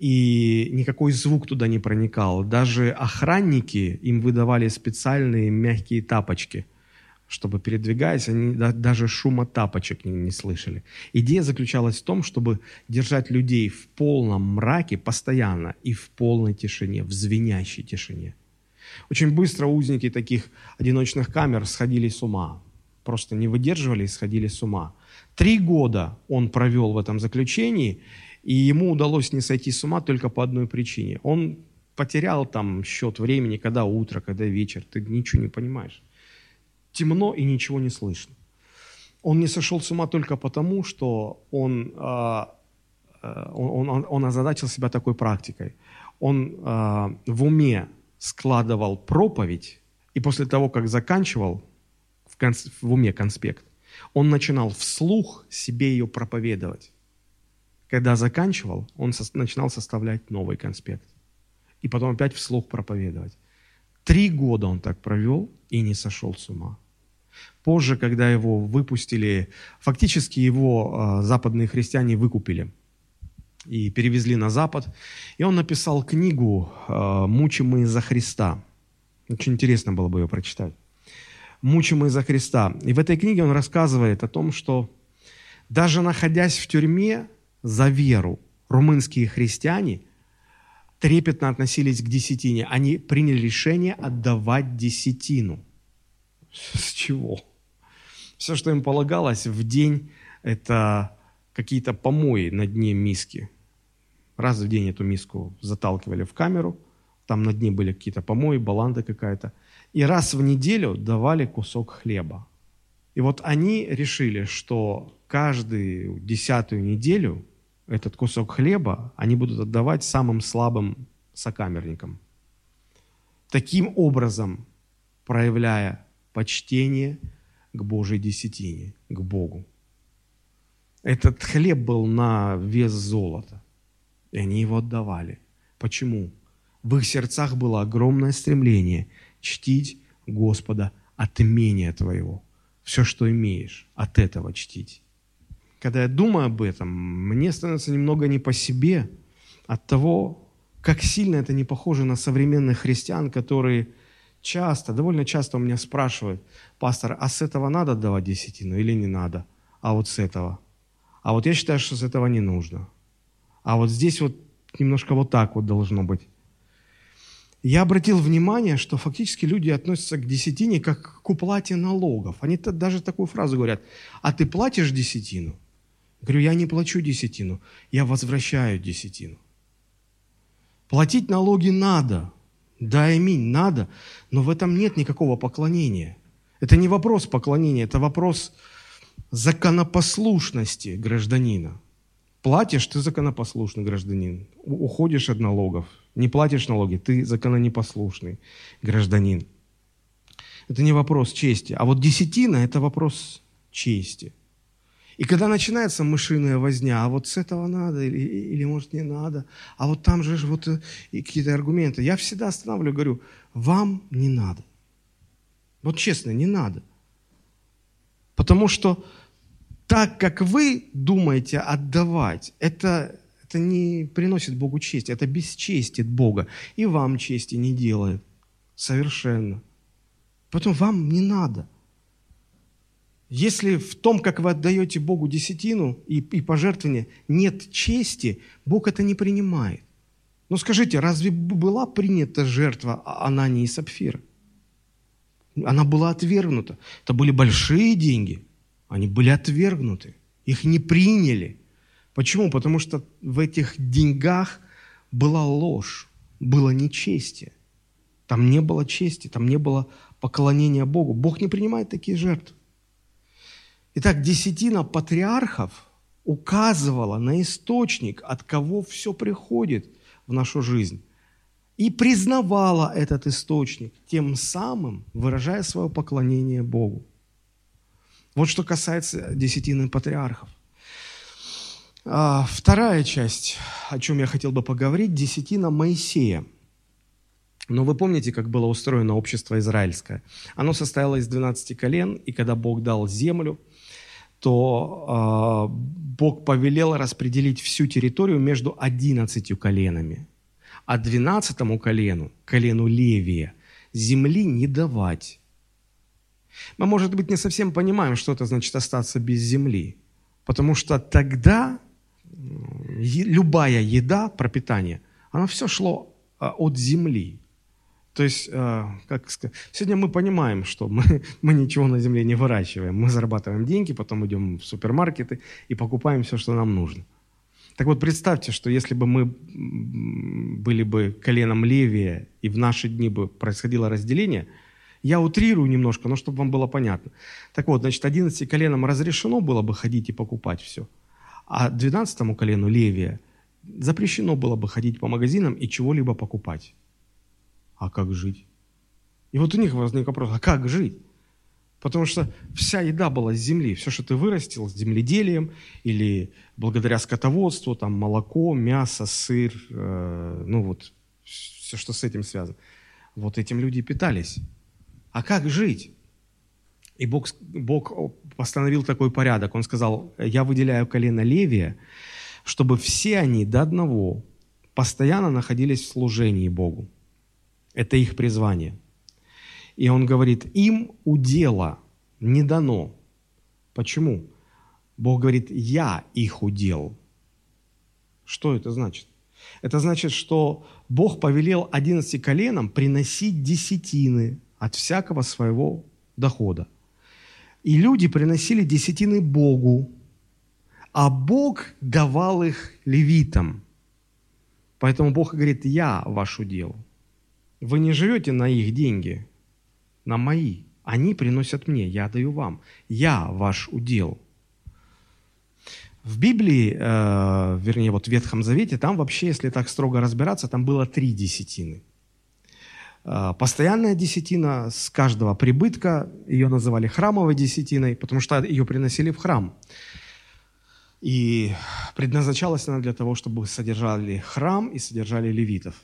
и никакой звук туда не проникал. Даже охранники им выдавали специальные мягкие тапочки, чтобы передвигаясь, они даже шума тапочек не, не слышали. Идея заключалась в том, чтобы держать людей в полном мраке постоянно и в полной тишине, в звенящей тишине. Очень быстро узники таких одиночных камер сходили с ума, просто не выдерживали и сходили с ума. Три года он провел в этом заключении, и ему удалось не сойти с ума только по одной причине. Он потерял там счет времени, когда утро, когда вечер, ты ничего не понимаешь. Темно и ничего не слышно. Он не сошел с ума только потому, что он, э, он, он, он озадачил себя такой практикой. Он э, в уме складывал проповедь, и после того, как заканчивал в, конц, в уме конспект, он начинал вслух себе ее проповедовать. Когда заканчивал, он со- начинал составлять новый конспект. И потом опять вслух проповедовать. Три года он так провел и не сошел с ума. Позже, когда его выпустили, фактически его э, западные христиане выкупили и перевезли на Запад. И он написал книгу э, «Мучимые за Христа». Очень интересно было бы ее прочитать. «Мучимые за Христа». И в этой книге он рассказывает о том, что даже находясь в тюрьме, за веру. Румынские христиане трепетно относились к десятине. Они приняли решение отдавать десятину. С чего? Все, что им полагалось в день, это какие-то помои на дне миски. Раз в день эту миску заталкивали в камеру, там на дне были какие-то помои, баланда какая-то. И раз в неделю давали кусок хлеба. И вот они решили, что каждую десятую неделю этот кусок хлеба они будут отдавать самым слабым сокамерникам. Таким образом, проявляя почтение к Божьей десятине, к Богу. Этот хлеб был на вес золота, и они его отдавали. Почему? В их сердцах было огромное стремление чтить Господа от имения твоего. Все, что имеешь, от этого чтить когда я думаю об этом, мне становится немного не по себе от того, как сильно это не похоже на современных христиан, которые часто, довольно часто у меня спрашивают, пастор, а с этого надо давать десятину или не надо? А вот с этого? А вот я считаю, что с этого не нужно. А вот здесь вот немножко вот так вот должно быть. я обратил внимание, что фактически люди относятся к десятине как к уплате налогов. Они даже такую фразу говорят, а ты платишь десятину? Говорю, я не плачу десятину, я возвращаю десятину. Платить налоги надо, да, аминь, надо, но в этом нет никакого поклонения. Это не вопрос поклонения, это вопрос законопослушности гражданина. Платишь, ты законопослушный гражданин. Уходишь от налогов, не платишь налоги, ты закононепослушный гражданин. Это не вопрос чести. А вот десятина – это вопрос чести. И когда начинается мышиная возня, а вот с этого надо или, или может не надо, а вот там же вот э, какие-то аргументы, я всегда останавливаю, говорю, вам не надо. Вот честно, не надо. Потому что так, как вы думаете отдавать, это, это не приносит Богу честь, это бесчестит Бога. И вам чести не делает. Совершенно. Потом вам не надо – если в том, как вы отдаете Богу десятину и, и пожертвование, нет чести, Бог это не принимает. Но скажите, разве была принята жертва Анании и Сапфира? Она была отвергнута. Это были большие деньги. Они были отвергнуты. Их не приняли. Почему? Потому что в этих деньгах была ложь, было нечестие. Там не было чести, там не было поклонения Богу. Бог не принимает такие жертвы. Итак, десятина патриархов указывала на источник, от кого все приходит в нашу жизнь. И признавала этот источник, тем самым выражая свое поклонение Богу. Вот что касается десятины патриархов. А, вторая часть, о чем я хотел бы поговорить, десятина Моисея. Но вы помните, как было устроено общество израильское? Оно состояло из 12 колен, и когда Бог дал землю – то э, Бог повелел распределить всю территорию между одиннадцатью коленами. А двенадцатому колену, колену Левия, земли не давать. Мы, может быть, не совсем понимаем, что это значит остаться без земли. Потому что тогда любая еда, пропитание, оно все шло а, от земли. То есть, э, как сказать, сегодня мы понимаем, что мы, мы ничего на земле не выращиваем. Мы зарабатываем деньги, потом идем в супермаркеты и покупаем все, что нам нужно. Так вот, представьте, что если бы мы были бы коленом левее, и в наши дни бы происходило разделение, я утрирую немножко, но чтобы вам было понятно. Так вот, значит, 11 коленам разрешено было бы ходить и покупать все, а 12 колену левее запрещено было бы ходить по магазинам и чего-либо покупать а как жить? И вот у них возник вопрос, а как жить? Потому что вся еда была с земли. Все, что ты вырастил с земледелием или благодаря скотоводству, там молоко, мясо, сыр, э, ну вот все, что с этим связано. Вот этим люди питались. А как жить? И Бог, Бог постановил такой порядок. Он сказал, я выделяю колено Левия, чтобы все они до одного постоянно находились в служении Богу. Это их призвание. И он говорит, им удела не дано. Почему? Бог говорит, я их удел. Что это значит? Это значит, что Бог повелел 11 коленам приносить десятины от всякого своего дохода. И люди приносили десятины Богу, а Бог давал их левитам. Поэтому Бог говорит, я ваш удел. Вы не живете на их деньги, на мои. Они приносят мне, я даю вам. Я ваш удел. В Библии, э, вернее, вот в Ветхом Завете, там вообще, если так строго разбираться, там было три десятины. Э, постоянная десятина с каждого прибытка, ее называли храмовой десятиной, потому что ее приносили в храм. И предназначалась она для того, чтобы содержали храм и содержали левитов.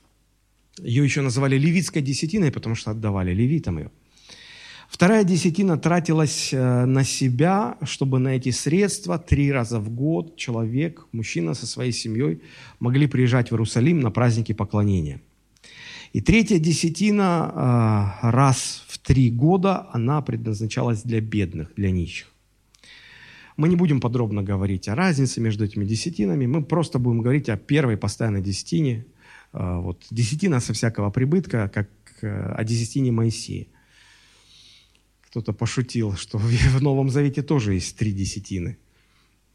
Ее еще называли левитской десятиной, потому что отдавали левитам ее. Вторая десятина тратилась э, на себя, чтобы на эти средства три раза в год человек, мужчина со своей семьей могли приезжать в Иерусалим на праздники поклонения. И третья десятина э, раз в три года, она предназначалась для бедных, для нищих. Мы не будем подробно говорить о разнице между этими десятинами, мы просто будем говорить о первой постоянной десятине – вот, десятина со всякого прибытка, как э, о десятине Моисея. Кто-то пошутил, что в Новом Завете тоже есть три десятины.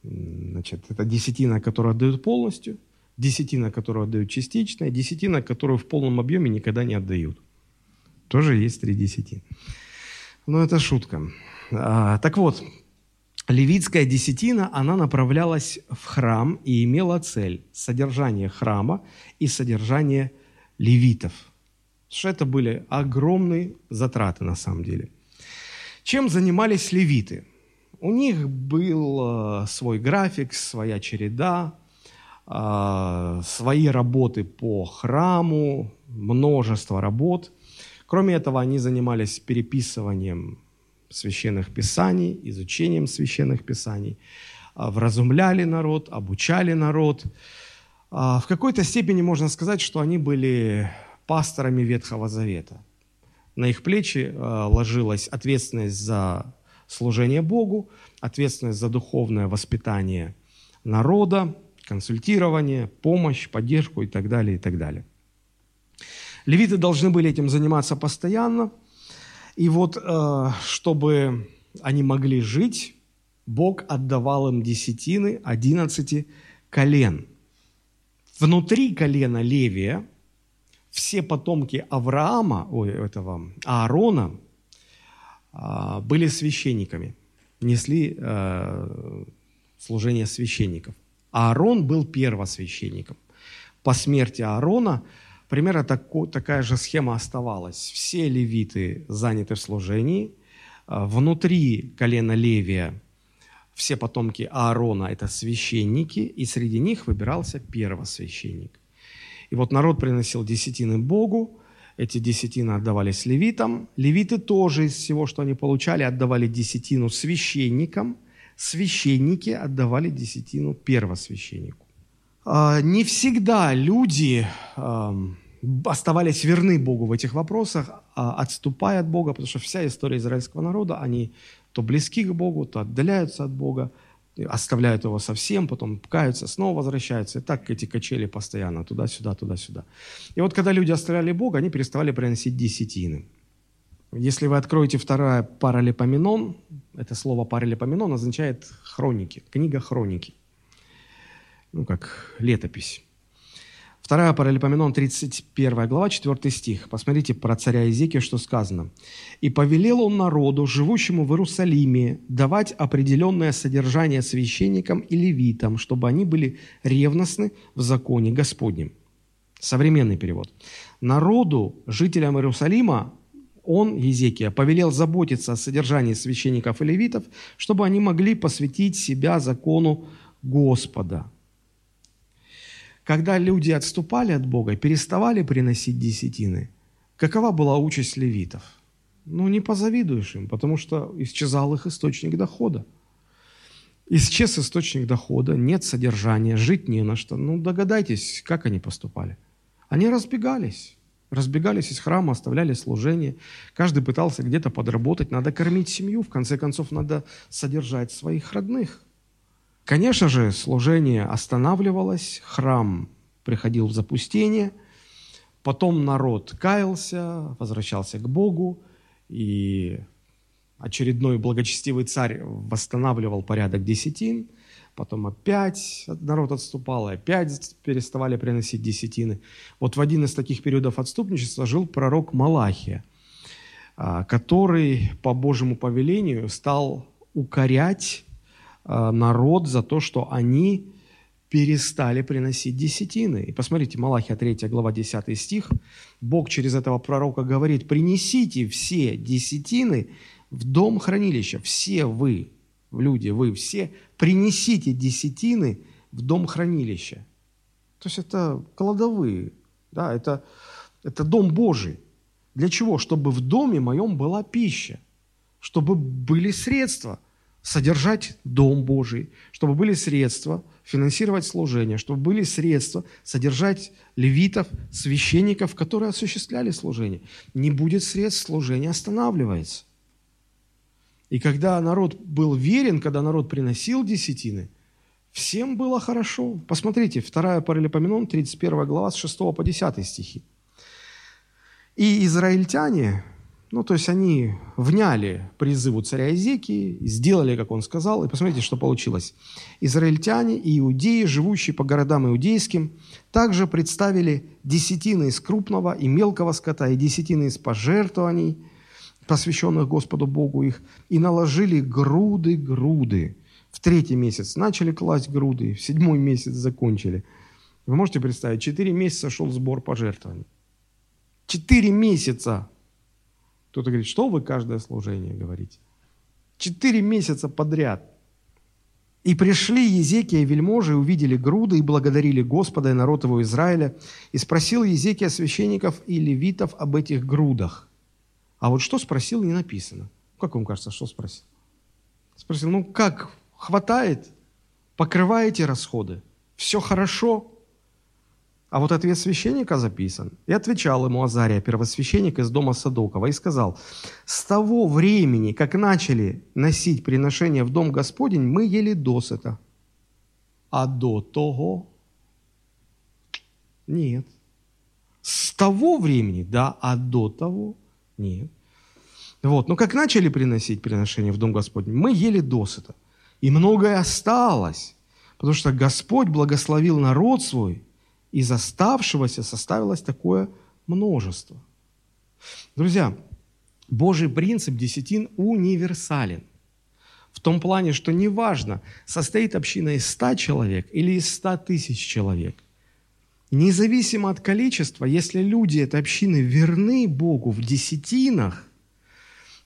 Значит, это десятина, которую отдают полностью, десятина, которую отдают частично, и десятина, которую в полном объеме никогда не отдают. Тоже есть три десятины. Но это шутка. А, так вот, левитская десятина, она направлялась в храм и имела цель – содержание храма и содержание левитов. Что это были огромные затраты на самом деле. Чем занимались левиты? У них был э, свой график, своя череда, э, свои работы по храму, множество работ. Кроме этого, они занимались переписыванием священных писаний, изучением священных писаний, а, вразумляли народ, обучали народ. А, в какой-то степени можно сказать, что они были пасторами Ветхого Завета. На их плечи а, ложилась ответственность за служение Богу, ответственность за духовное воспитание народа, консультирование, помощь, поддержку и так далее, и так далее. Левиты должны были этим заниматься постоянно – и вот, э, чтобы они могли жить, Бог отдавал им десятины одиннадцати колен. Внутри колена Левия все потомки Авраама, ой, этого, Аарона, а, были священниками, несли э, служение священников. Аарон был первосвященником. По смерти Аарона – Примерно тако, такая же схема оставалась. Все левиты заняты в служении. А, внутри колена Левия все потомки Аарона – это священники, и среди них выбирался первосвященник. И вот народ приносил десятины Богу, эти десятины отдавались левитам. Левиты тоже из всего, что они получали, отдавали десятину священникам. Священники отдавали десятину первосвященнику. А, не всегда люди оставались верны Богу в этих вопросах, а отступая от Бога, потому что вся история израильского народа, они то близки к Богу, то отдаляются от Бога, оставляют его совсем, потом каются, снова возвращаются. И так эти качели постоянно, туда-сюда, туда-сюда. И вот когда люди оставляли Бога, они переставали приносить десятины. Если вы откроете вторая паралипоменон, это слово паралипоменон означает хроники, книга хроники, ну как летопись. Вторая Паралипоменон, 31 глава, 4 стих. Посмотрите про царя Изекия, что сказано. «И повелел он народу, живущему в Иерусалиме, давать определенное содержание священникам и левитам, чтобы они были ревностны в законе Господнем». Современный перевод. «Народу, жителям Иерусалима, он, Езекия, повелел заботиться о содержании священников и левитов, чтобы они могли посвятить себя закону Господа, когда люди отступали от Бога, переставали приносить десятины, какова была участь левитов? Ну, не позавидуешь им, потому что исчезал их источник дохода. Исчез источник дохода, нет содержания, жить не на что. Ну, догадайтесь, как они поступали. Они разбегались. Разбегались из храма, оставляли служение. Каждый пытался где-то подработать. Надо кормить семью, в конце концов, надо содержать своих родных – Конечно же, служение останавливалось, храм приходил в запустение, потом народ каялся, возвращался к Богу, и очередной благочестивый царь восстанавливал порядок десятин, потом опять народ отступал, и опять переставали приносить десятины. Вот в один из таких периодов отступничества жил пророк Малахия, а, который по Божьему повелению стал укорять народ за то, что они перестали приносить десятины. И посмотрите, Малахия 3 глава 10 стих. Бог через этого пророка говорит, принесите все десятины в дом хранилища. Все вы, люди, вы все, принесите десятины в дом хранилища. То есть это кладовые, да, это, это дом Божий. Для чего? Чтобы в доме моем была пища, чтобы были средства – содержать Дом Божий, чтобы были средства финансировать служение, чтобы были средства содержать левитов, священников, которые осуществляли служение. Не будет средств, служение останавливается. И когда народ был верен, когда народ приносил десятины, Всем было хорошо. Посмотрите, 2 Паралипоменон, 31 глава, с 6 по 10 стихи. И израильтяне, ну, то есть они вняли призыву царя Изекии, сделали, как он сказал, и посмотрите, что получилось. Израильтяне и иудеи, живущие по городам иудейским, также представили десятины из крупного и мелкого скота, и десятины из пожертвований, посвященных Господу Богу их, и наложили груды-груды. В третий месяц начали класть груды, в седьмой месяц закончили. Вы можете представить, четыре месяца шел сбор пожертвований. Четыре месяца кто-то говорит, что вы каждое служение говорите? Четыре месяца подряд. И пришли Езекия и вельможи, и увидели груды, и благодарили Господа и народ его Израиля. И спросил Езекия священников и левитов об этих грудах. А вот что спросил, не написано. Как вам кажется, что спросил? Спросил, ну как, хватает? Покрываете расходы? Все хорошо? А вот ответ священника записан. И отвечал ему Азария, первосвященник из дома Садокова, и сказал, «С того времени, как начали носить приношения в дом Господень, мы ели досыта. А до того? Нет. С того времени, да, а до того? Нет. Вот, но как начали приносить приношения в дом Господень, мы ели досыта. И многое осталось, потому что Господь благословил народ свой – из оставшегося составилось такое множество. Друзья, Божий принцип десятин универсален. В том плане, что неважно, состоит община из ста человек или из ста тысяч человек. Независимо от количества, если люди этой общины верны Богу в десятинах,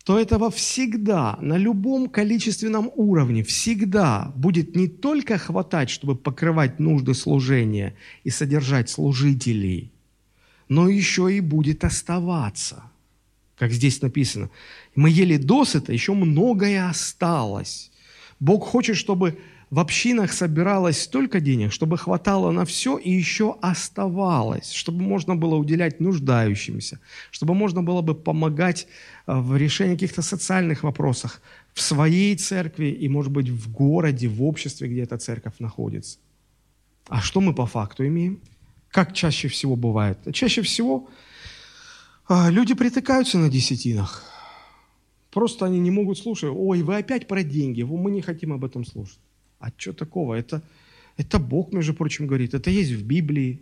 то этого всегда, на любом количественном уровне, всегда будет не только хватать, чтобы покрывать нужды служения и содержать служителей, но еще и будет оставаться. Как здесь написано, мы ели досыта, еще многое осталось. Бог хочет, чтобы в общинах собиралось столько денег, чтобы хватало на все и еще оставалось, чтобы можно было уделять нуждающимся, чтобы можно было бы помогать э, в решении каких-то социальных вопросов в своей церкви и, может быть, в городе, в обществе, где эта церковь находится. А что мы по факту имеем? Как чаще всего бывает? Чаще всего э, люди притыкаются на десятинах. Просто они не могут слушать. Ой, вы опять про деньги. Мы не хотим об этом слушать. А что такого? Это, это Бог, между прочим, говорит. Это есть в Библии.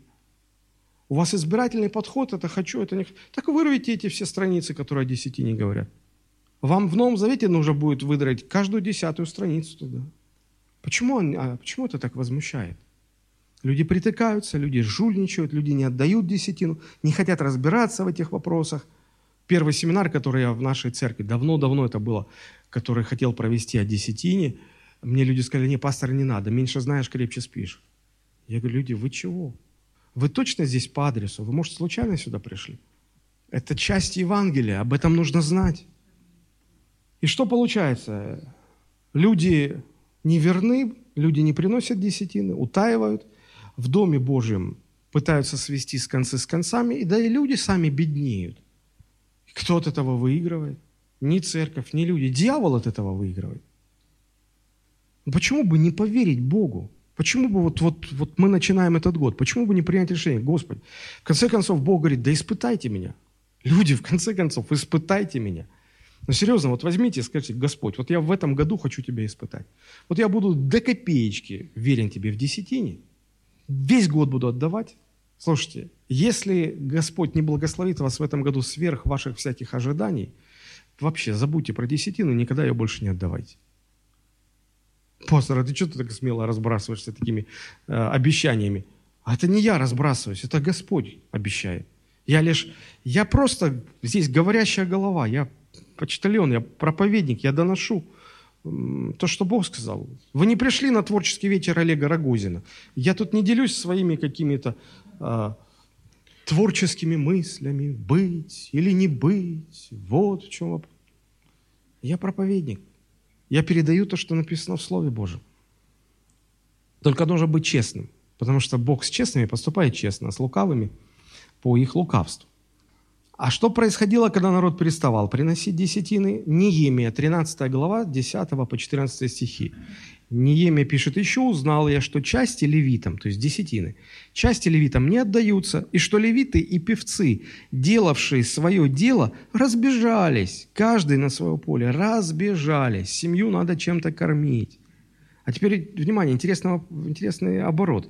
У вас избирательный подход, это хочу, это не Так вырвите эти все страницы, которые о десятине говорят. Вам в Новом Завете нужно будет выдрать каждую десятую страницу туда. Почему, он, а почему это так возмущает? Люди притыкаются, люди жульничают, люди не отдают десятину, не хотят разбираться в этих вопросах. Первый семинар, который я в нашей церкви, давно-давно это было, который хотел провести о десятине – мне люди сказали, не, пастор, не надо, меньше знаешь, крепче спишь. Я говорю, люди, вы чего? Вы точно здесь по адресу? Вы, может, случайно сюда пришли? Это часть Евангелия, об этом нужно знать. И что получается? Люди не верны, люди не приносят десятины, утаивают, в Доме Божьем пытаются свести с концы с концами, и да и люди сами беднеют. кто от этого выигрывает? Ни церковь, ни люди. Дьявол от этого выигрывает. Почему бы не поверить Богу? Почему бы вот, вот, вот мы начинаем этот год? Почему бы не принять решение? Господи, в конце концов Бог говорит, да испытайте меня. Люди, в конце концов, испытайте меня. Но серьезно, вот возьмите и скажите, Господь, вот я в этом году хочу Тебя испытать. Вот я буду до копеечки верен Тебе в десятине, весь год буду отдавать. Слушайте, если Господь не благословит вас в этом году сверх ваших всяких ожиданий, вообще забудьте про десятину, никогда ее больше не отдавайте. Пастор, а ты что ты так смело разбрасываешься такими э, обещаниями? А это не я разбрасываюсь, это Господь обещает. Я лишь, я просто здесь говорящая голова, я почтальон, я проповедник, я доношу то, что Бог сказал. Вы не пришли на творческий вечер Олега Рогозина. Я тут не делюсь своими какими-то э, творческими мыслями, быть или не быть. Вот в чем вопрос. Я проповедник. Я передаю то, что написано в Слове Божьем. Только нужно быть честным, потому что Бог с честными поступает честно, а с лукавыми по их лукавству. А что происходило, когда народ переставал приносить десятины? Неемия, 13 глава, 10 по 14 стихи. Неемия пишет, еще узнал я, что части левитам, то есть десятины, части левитам не отдаются, и что левиты и певцы, делавшие свое дело, разбежались, каждый на свое поле, разбежались, семью надо чем-то кормить. А теперь, внимание, интересный, интересный оборот.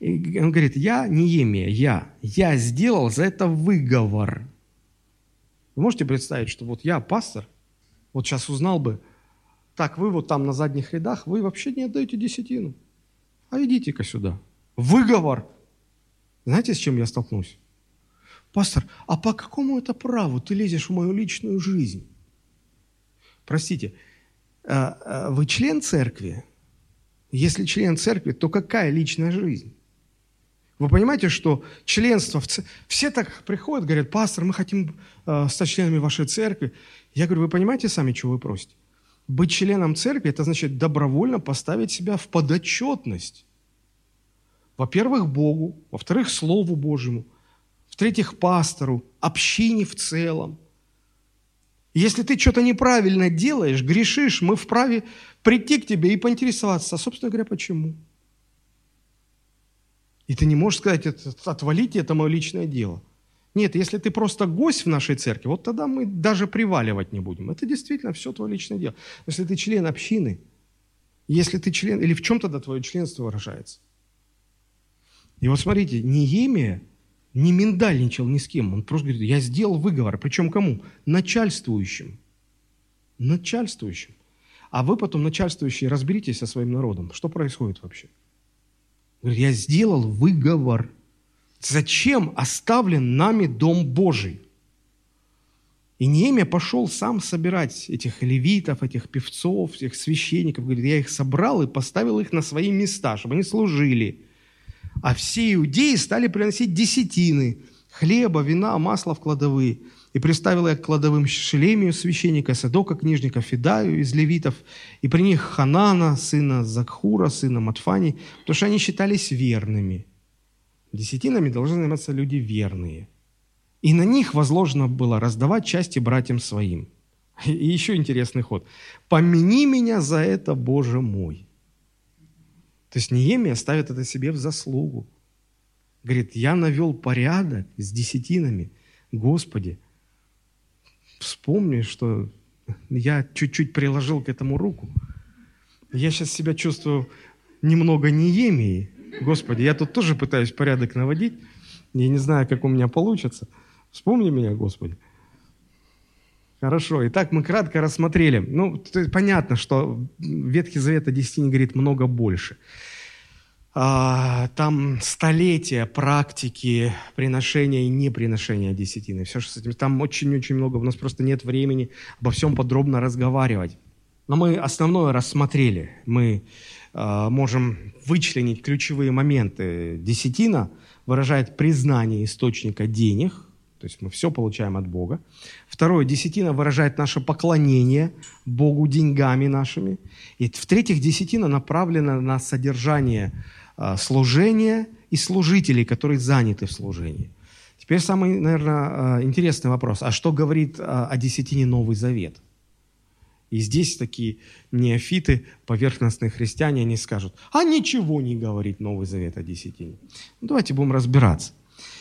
И он говорит, я Неемия, я, я сделал за это выговор. Вы можете представить, что вот я пастор, вот сейчас узнал бы, так, вы вот там на задних рядах, вы вообще не отдаете десятину. А идите-ка сюда. Выговор. Знаете, с чем я столкнусь? Пастор, а по какому это праву ты лезешь в мою личную жизнь? Простите, а, а вы член церкви? Если член церкви, то какая личная жизнь? Вы понимаете, что членство в церкви... Все так приходят, говорят, пастор, мы хотим э, стать членами вашей церкви. Я говорю, вы понимаете сами, чего вы просите? Быть членом церкви – это значит добровольно поставить себя в подотчетность. Во-первых, Богу, во-вторых, Слову Божьему, в-третьих, пастору, общине в целом. Если ты что-то неправильно делаешь, грешишь, мы вправе прийти к тебе и поинтересоваться, а, собственно говоря, почему? И ты не можешь сказать, отвалите, это мое личное дело – нет, если ты просто гость в нашей церкви, вот тогда мы даже приваливать не будем. Это действительно все твое личное дело. Если ты член общины, если ты член, или в чем тогда твое членство выражается? И вот смотрите, Неемия не миндальничал ни с кем. Он просто говорит, я сделал выговор. Причем кому? Начальствующим. Начальствующим. А вы потом, начальствующие, разберитесь со своим народом. Что происходит вообще? Говорит, я сделал выговор. Зачем оставлен нами Дом Божий? И Неемия пошел сам собирать этих левитов, этих певцов, этих священников. Говорит, я их собрал и поставил их на свои места, чтобы они служили. А все иудеи стали приносить десятины, хлеба, вина, масла в кладовые. И приставил я к кладовым Шелемию, священника, Садока, книжника, Федаю из левитов, и при них Ханана, сына Закхура, сына Матфани, потому что они считались верными – Десятинами должны заниматься люди верные. И на них возложено было раздавать части братьям своим. И еще интересный ход. «Помяни меня за это, Боже мой». То есть Неемия ставит это себе в заслугу. Говорит, я навел порядок с десятинами. Господи, вспомни, что я чуть-чуть приложил к этому руку. Я сейчас себя чувствую немного Неемией, Господи, я тут тоже пытаюсь порядок наводить. Я не знаю, как у меня получится. Вспомни меня, Господи. Хорошо. Итак, мы кратко рассмотрели. Ну, понятно, что Ветхий Завет о десятине говорит много больше. А, там столетия практики приношения и неприношения десятины. Все, что с этим. Там очень-очень много. У нас просто нет времени обо всем подробно разговаривать. Но мы основное рассмотрели. Мы Э, можем вычленить ключевые моменты. Десятина выражает признание источника денег, то есть мы все получаем от Бога. Второе, десятина выражает наше поклонение Богу деньгами нашими. И в-третьих, десятина направлена на содержание э, служения и служителей, которые заняты в служении. Теперь самый, наверное, э, интересный вопрос. А что говорит о десятине Новый Завет? И здесь такие неофиты, поверхностные христиане, они скажут, а ничего не говорит Новый Завет о десятине. Ну, давайте будем разбираться.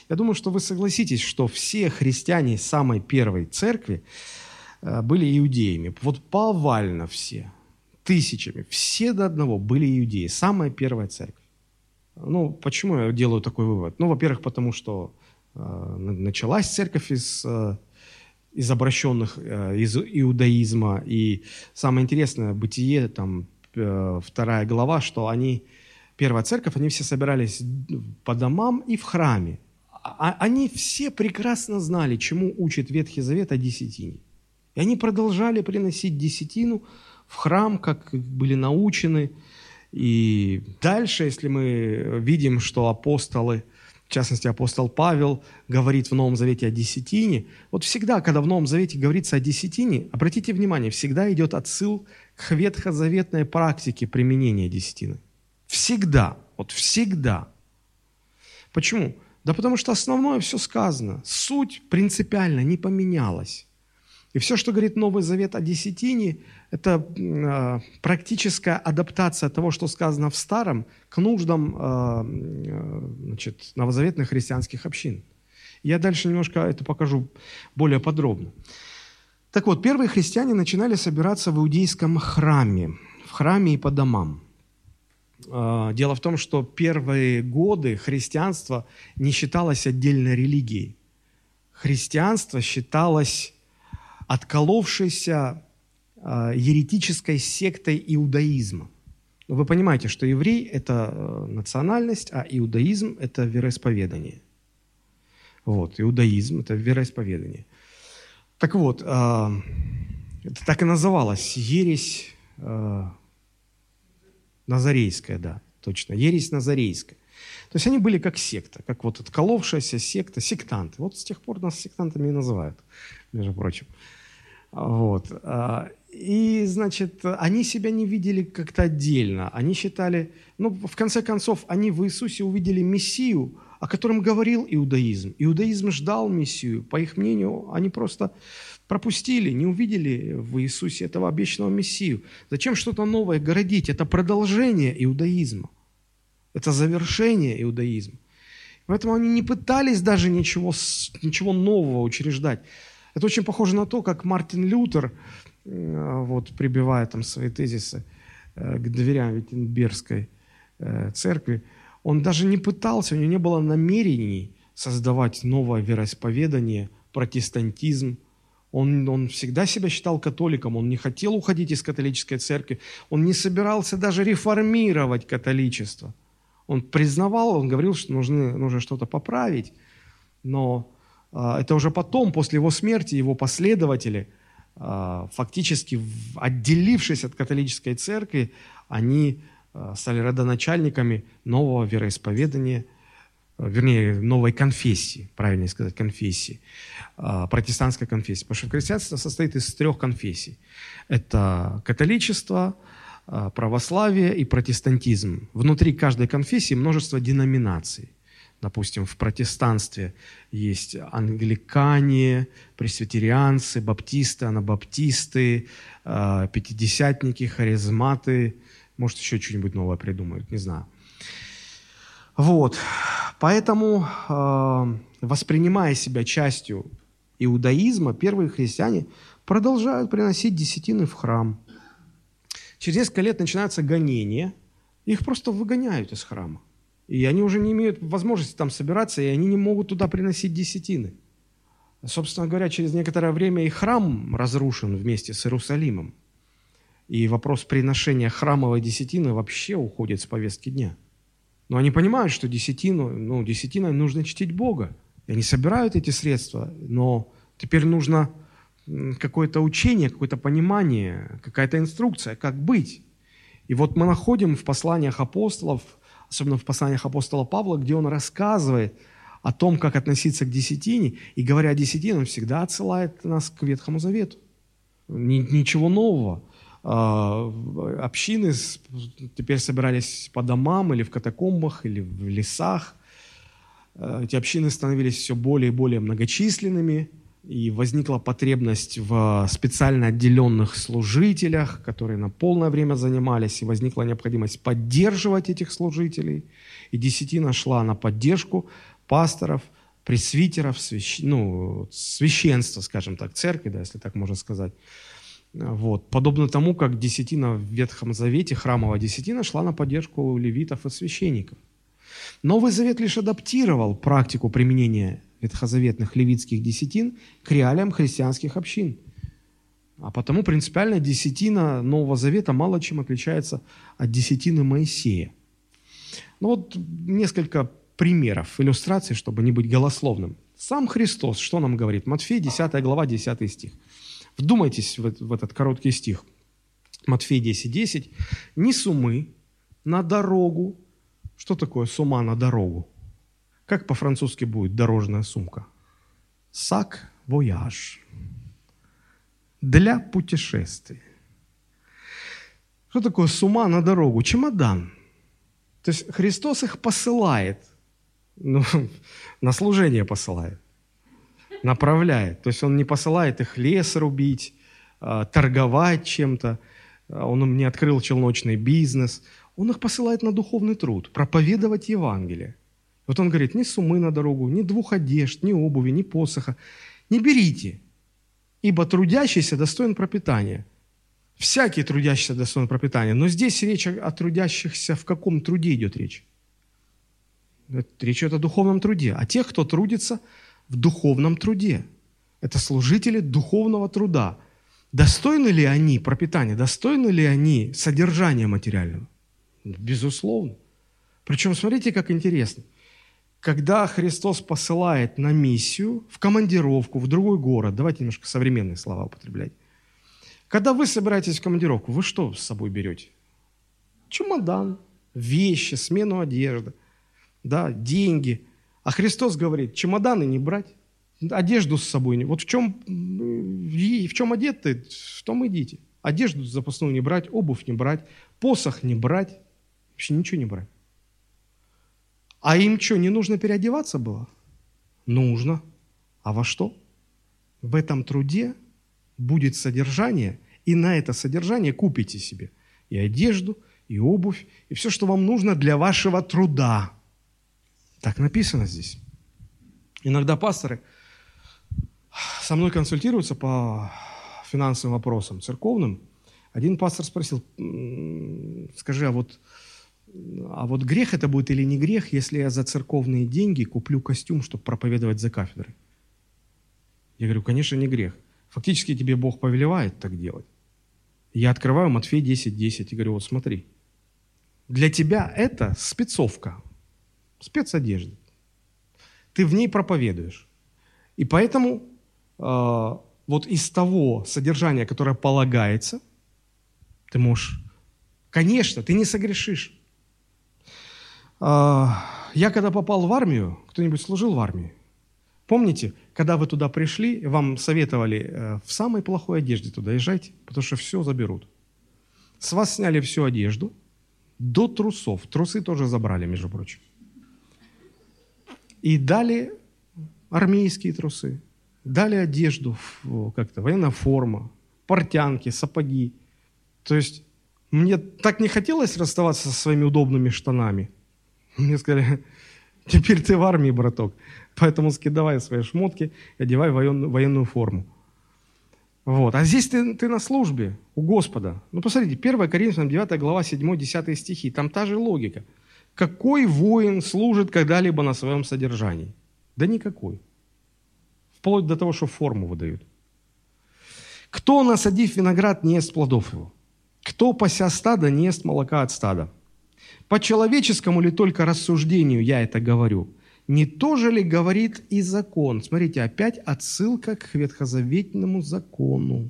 Я думаю, что вы согласитесь, что все христиане самой первой церкви были иудеями. Вот повально все, тысячами, все до одного были иудеи. Самая первая церковь. Ну, почему я делаю такой вывод? Ну, во-первых, потому что э, началась церковь из э, из обращенных э, из иудаизма. И самое интересное, Бытие, там, э, вторая глава, что они, первая церковь, они все собирались по домам и в храме. А они все прекрасно знали, чему учит Ветхий Завет о десятине. И они продолжали приносить десятину в храм, как были научены. И дальше, если мы видим, что апостолы – в частности, апостол Павел говорит в Новом Завете о десятине. Вот всегда, когда в Новом Завете говорится о десятине, обратите внимание, всегда идет отсыл к ветхозаветной практике применения десятины. Всегда, вот всегда. Почему? Да потому что основное все сказано. Суть принципиально не поменялась. И все, что говорит Новый Завет о десятине, это э, практическая адаптация того, что сказано в Старом, к нуждам э, значит, новозаветных христианских общин. Я дальше немножко это покажу более подробно. Так вот, первые христиане начинали собираться в иудейском храме, в храме и по домам. Дело в том, что первые годы христианство не считалось отдельной религией. Христианство считалось отколовшейся э, еретической сектой иудаизма. Вы понимаете, что еврей – это э, национальность, а иудаизм – это вероисповедание. Вот, иудаизм – это вероисповедание. Так вот, э, это так и называлось – ересь назарейская, да, точно, ересь назарейская. То есть они были как секта, как вот отколовшаяся секта, сектанты. Вот с тех пор нас сектантами и называют, между прочим. Вот. А, и, значит, они себя не видели как-то отдельно. Они считали, ну, в конце концов, они в Иисусе увидели Мессию, о котором говорил иудаизм. Иудаизм ждал Мессию. По их мнению, они просто пропустили, не увидели в Иисусе этого обещанного Мессию. Зачем что-то новое городить? Это продолжение иудаизма. Это завершение иудаизма. Поэтому они не пытались даже ничего, ничего нового учреждать. Это очень похоже на то, как Мартин Лютер, э, вот, прибивая там свои тезисы э, к дверям Виттенбергской э, церкви, он даже не пытался, у него не было намерений создавать новое вероисповедание, протестантизм. Он, он всегда себя считал католиком, он не хотел уходить из католической церкви, он не собирался даже реформировать католичество. Он признавал, он говорил, что нужно, нужно что-то поправить, но это уже потом, после его смерти, его последователи, а, фактически отделившись от католической церкви, они а, стали родоначальниками нового вероисповедания, вернее, новой конфессии, правильнее сказать, конфессии, протестантской конфессии. Потому что христианство состоит из трех конфессий. Это католичество, православие и протестантизм. Внутри каждой конфессии множество деноминаций – Допустим, в протестанстве есть англикане, пресвитерианцы, баптисты, анабаптисты, э, пятидесятники, харизматы. Может, еще что-нибудь новое придумают, не знаю. Вот. Поэтому, э, воспринимая себя частью иудаизма, первые христиане продолжают приносить десятины в храм. Через несколько лет начинается гонение, их просто выгоняют из храма. И они уже не имеют возможности там собираться, и они не могут туда приносить десятины. Собственно говоря, через некоторое время и храм разрушен вместе с Иерусалимом. И вопрос приношения храмовой десятины вообще уходит с повестки дня. Но они понимают, что десятину, ну, десятиной нужно чтить Бога. И они собирают эти средства, но теперь нужно какое-то учение, какое-то понимание, какая-то инструкция, как быть. И вот мы находим в посланиях апостолов – особенно в посланиях апостола Павла, где он рассказывает о том, как относиться к десятине, и говоря о десятине, он всегда отсылает нас к Ветхому Завету. Ничего нового. А, общины теперь собирались по домам или в катакомбах, или в лесах. А, эти общины становились все более и более многочисленными – и возникла потребность в специально отделенных служителях, которые на полное время занимались, и возникла необходимость поддерживать этих служителей. И десятина шла на поддержку пасторов, пресвитеров, свящ... ну, священства, скажем так, церкви, да, если так можно сказать. Вот. Подобно тому, как десятина в Ветхом Завете, храмовая десятина, шла на поддержку левитов и священников. Новый Завет лишь адаптировал практику применения ветхозаветных левитских десятин к реалиям христианских общин. А потому принципиально десятина Нового Завета мало чем отличается от десятины Моисея. Ну вот несколько примеров, иллюстраций, чтобы не быть голословным. Сам Христос, что нам говорит? Матфей, 10 глава, 10 стих. Вдумайтесь в, в этот короткий стих. Матфей 10, 10. «Не сумы на дорогу». Что такое сума на дорогу? Как по-французски будет дорожная сумка? Сак вояж. Для путешествий. Что такое сума на дорогу? Чемодан. То есть Христос их посылает Ну, на служение посылает, направляет. То есть он не посылает их лес рубить, а, торговать чем-то. А, он им не открыл челночный бизнес. Он их посылает на духовный труд, проповедовать Евангелие. Вот он говорит, ни сумы на дорогу, ни двух одежд, ни обуви, ни посоха. Не берите, ибо трудящийся достоин пропитания. Всякий трудящийся достоин пропитания. Но здесь речь о трудящихся, в каком труде идет речь? Речь идет о духовном труде, о тех, кто трудится в духовном труде. Это служители духовного труда. Достойны ли они пропитания, достойны ли они содержания материального? Безусловно. Причем смотрите, как интересно. Когда Христос посылает на миссию, в командировку, в другой город, давайте немножко современные слова употреблять. Когда вы собираетесь в командировку, вы что с собой берете? Чемодан, вещи, смену одежды, да, деньги. А Христос говорит, чемоданы не брать, одежду с собой не. Вот в чем, в чем одет ты, в том идите. Одежду запасную не брать, обувь не брать, посох не брать, вообще ничего не брать. А им что, не нужно переодеваться было? Нужно. А во что? В этом труде будет содержание, и на это содержание купите себе и одежду, и обувь, и все, что вам нужно для вашего труда. Так написано здесь. Иногда пасторы со мной консультируются по финансовым вопросам церковным. Один пастор спросил, скажи, а вот, а вот грех это будет или не грех, если я за церковные деньги куплю костюм, чтобы проповедовать за кафедрой? Я говорю, конечно, не грех. Фактически тебе Бог повелевает так делать. Я открываю Матфей 10, 10 и говорю, вот смотри, для тебя это спецовка, спецодежда. Ты в ней проповедуешь. И поэтому э, вот из того содержания, которое полагается, ты можешь, конечно, ты не согрешишь. Э, я когда попал в армию, кто-нибудь служил в армии? Помните, когда вы туда пришли, вам советовали э, в самой плохой одежде туда езжайте, потому что все заберут. С вас сняли всю одежду, до трусов. Трусы тоже забрали, между прочим. И дали армейские трусы, дали одежду, как-то военная форма, портянки, сапоги. То есть мне так не хотелось расставаться со своими удобными штанами. Мне сказали, теперь ты в армии, браток, поэтому скидывай свои шмотки и одевай военную, военную форму. Вот. А здесь ты, ты на службе у Господа. Ну, посмотрите, 1 Коринфянам 9 глава 7-10 стихи. Там та же логика. Какой воин служит когда-либо на своем содержании? Да никакой. Вплоть до того, что форму выдают. Кто, насадив виноград, не ест плодов его? Кто, пася стада, не ест молока от стада? По человеческому ли только рассуждению я это говорю? Не то же ли говорит и закон? Смотрите, опять отсылка к ветхозаветному закону.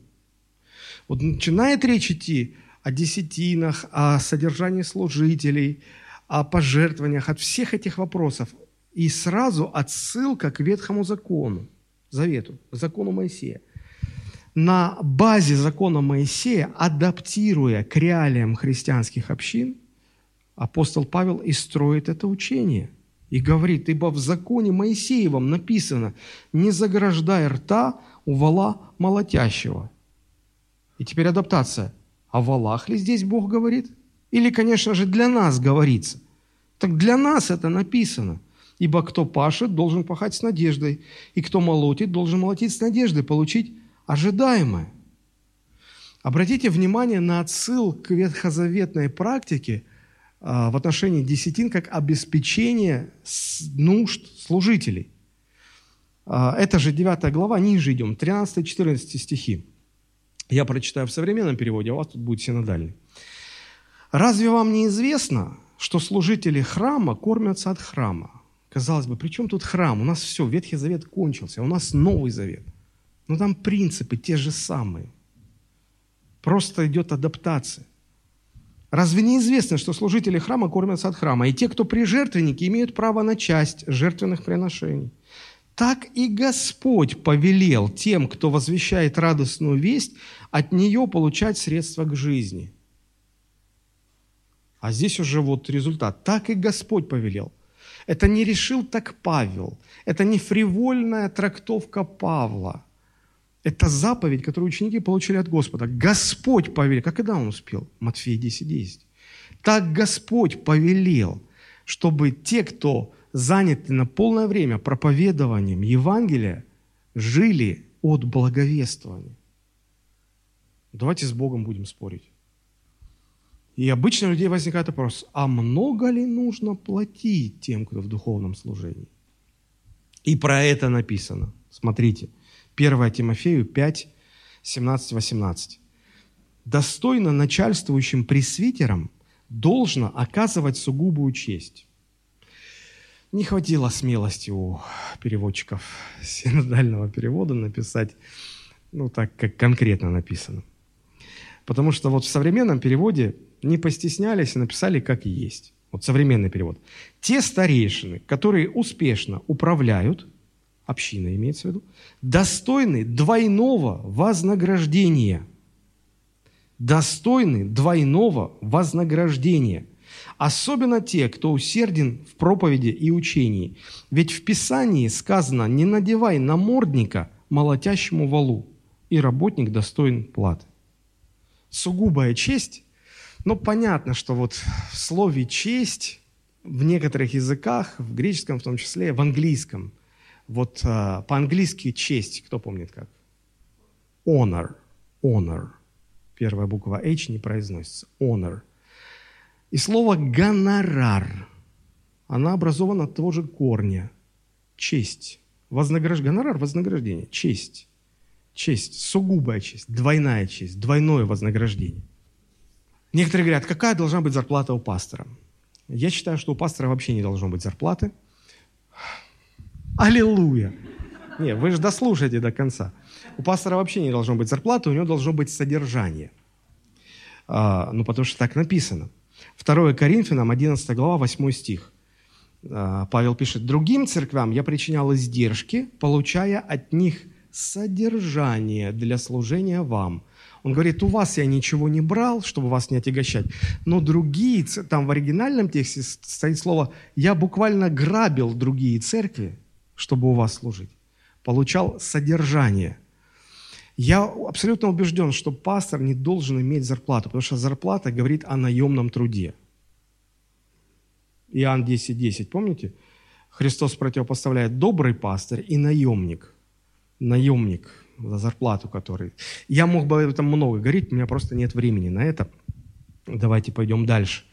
Вот начинает речь идти о десятинах, о содержании служителей – о пожертвованиях, от всех этих вопросов. И сразу отсылка к Ветхому закону, Завету, закону Моисея. На базе закона Моисея, адаптируя к реалиям христианских общин, апостол Павел и строит это учение. И говорит, ибо в законе Моисеевом написано, не заграждай рта у вала молотящего. И теперь адаптация. О валах ли здесь Бог говорит? Или, конечно же, для нас говорится. Так для нас это написано. Ибо кто пашет, должен пахать с надеждой, и кто молотит, должен молотить с надеждой, получить ожидаемое. Обратите внимание на отсыл к ветхозаветной практике в отношении десятин как обеспечение нужд служителей. А, это же 9 глава, ниже идем, 13-14 стихи. Я прочитаю в современном переводе, а у вас тут будет синодальный. «Разве вам не известно, что служители храма кормятся от храма. Казалось бы, при чем тут храм? У нас все, Ветхий Завет кончился, у нас Новый Завет. Но там принципы те же самые. Просто идет адаптация. Разве не известно, что служители храма кормятся от храма, и те, кто при жертвеннике, имеют право на часть жертвенных приношений? Так и Господь повелел тем, кто возвещает радостную весть, от нее получать средства к жизни – а здесь уже вот результат. Так и Господь повелел. Это не решил так Павел. Это не фривольная трактовка Павла. Это заповедь, которую ученики получили от Господа. Господь повелел. Как когда он успел? Матфея 10.10. 10. Так Господь повелел, чтобы те, кто заняты на полное время проповедованием Евангелия, жили от благовествования. Давайте с Богом будем спорить. И обычно у людей возникает вопрос, а много ли нужно платить тем, кто в духовном служении? И про это написано. Смотрите, 1 Тимофею 5, 17-18. «Достойно начальствующим пресвитерам должно оказывать сугубую честь». Не хватило смелости у переводчиков синодального перевода написать, ну так, как конкретно написано. Потому что вот в современном переводе не постеснялись и написали как есть. Вот современный перевод. Те старейшины, которые успешно управляют, община имеется в виду, достойны двойного вознаграждения. Достойны двойного вознаграждения. Особенно те, кто усерден в проповеди и учении. Ведь в Писании сказано, не надевай намордника молотящему валу, и работник достоин платы. Сугубая честь но понятно, что вот в слове «честь» в некоторых языках, в греческом в том числе, в английском, вот а, по-английски «честь», кто помнит как? Honor. Honor. Первая буква H не произносится. Honor. И слово «гонорар», она образована от того же корня. Честь. Вознаграж... Гонорар – вознаграждение. Честь. Честь. Сугубая честь. Двойная честь. Двойное вознаграждение. Некоторые говорят, какая должна быть зарплата у пастора? Я считаю, что у пастора вообще не должно быть зарплаты. Аллилуйя! Не, вы же дослушайте до конца. У пастора вообще не должно быть зарплаты, у него должно быть содержание. А, ну, потому что так написано. 2 Коринфянам, 11 глава, 8 стих. А, Павел пишет, «Другим церквям я причинял издержки, получая от них содержание для служения вам, он говорит, у вас я ничего не брал, чтобы вас не отягощать, но другие, там в оригинальном тексте стоит слово, я буквально грабил другие церкви, чтобы у вас служить. Получал содержание. Я абсолютно убежден, что пастор не должен иметь зарплату, потому что зарплата говорит о наемном труде. Иоанн 10.10, 10, помните? Христос противопоставляет добрый пастырь и наемник. Наемник за зарплату, который... Я мог бы об этом много говорить, у меня просто нет времени на это. Давайте пойдем дальше.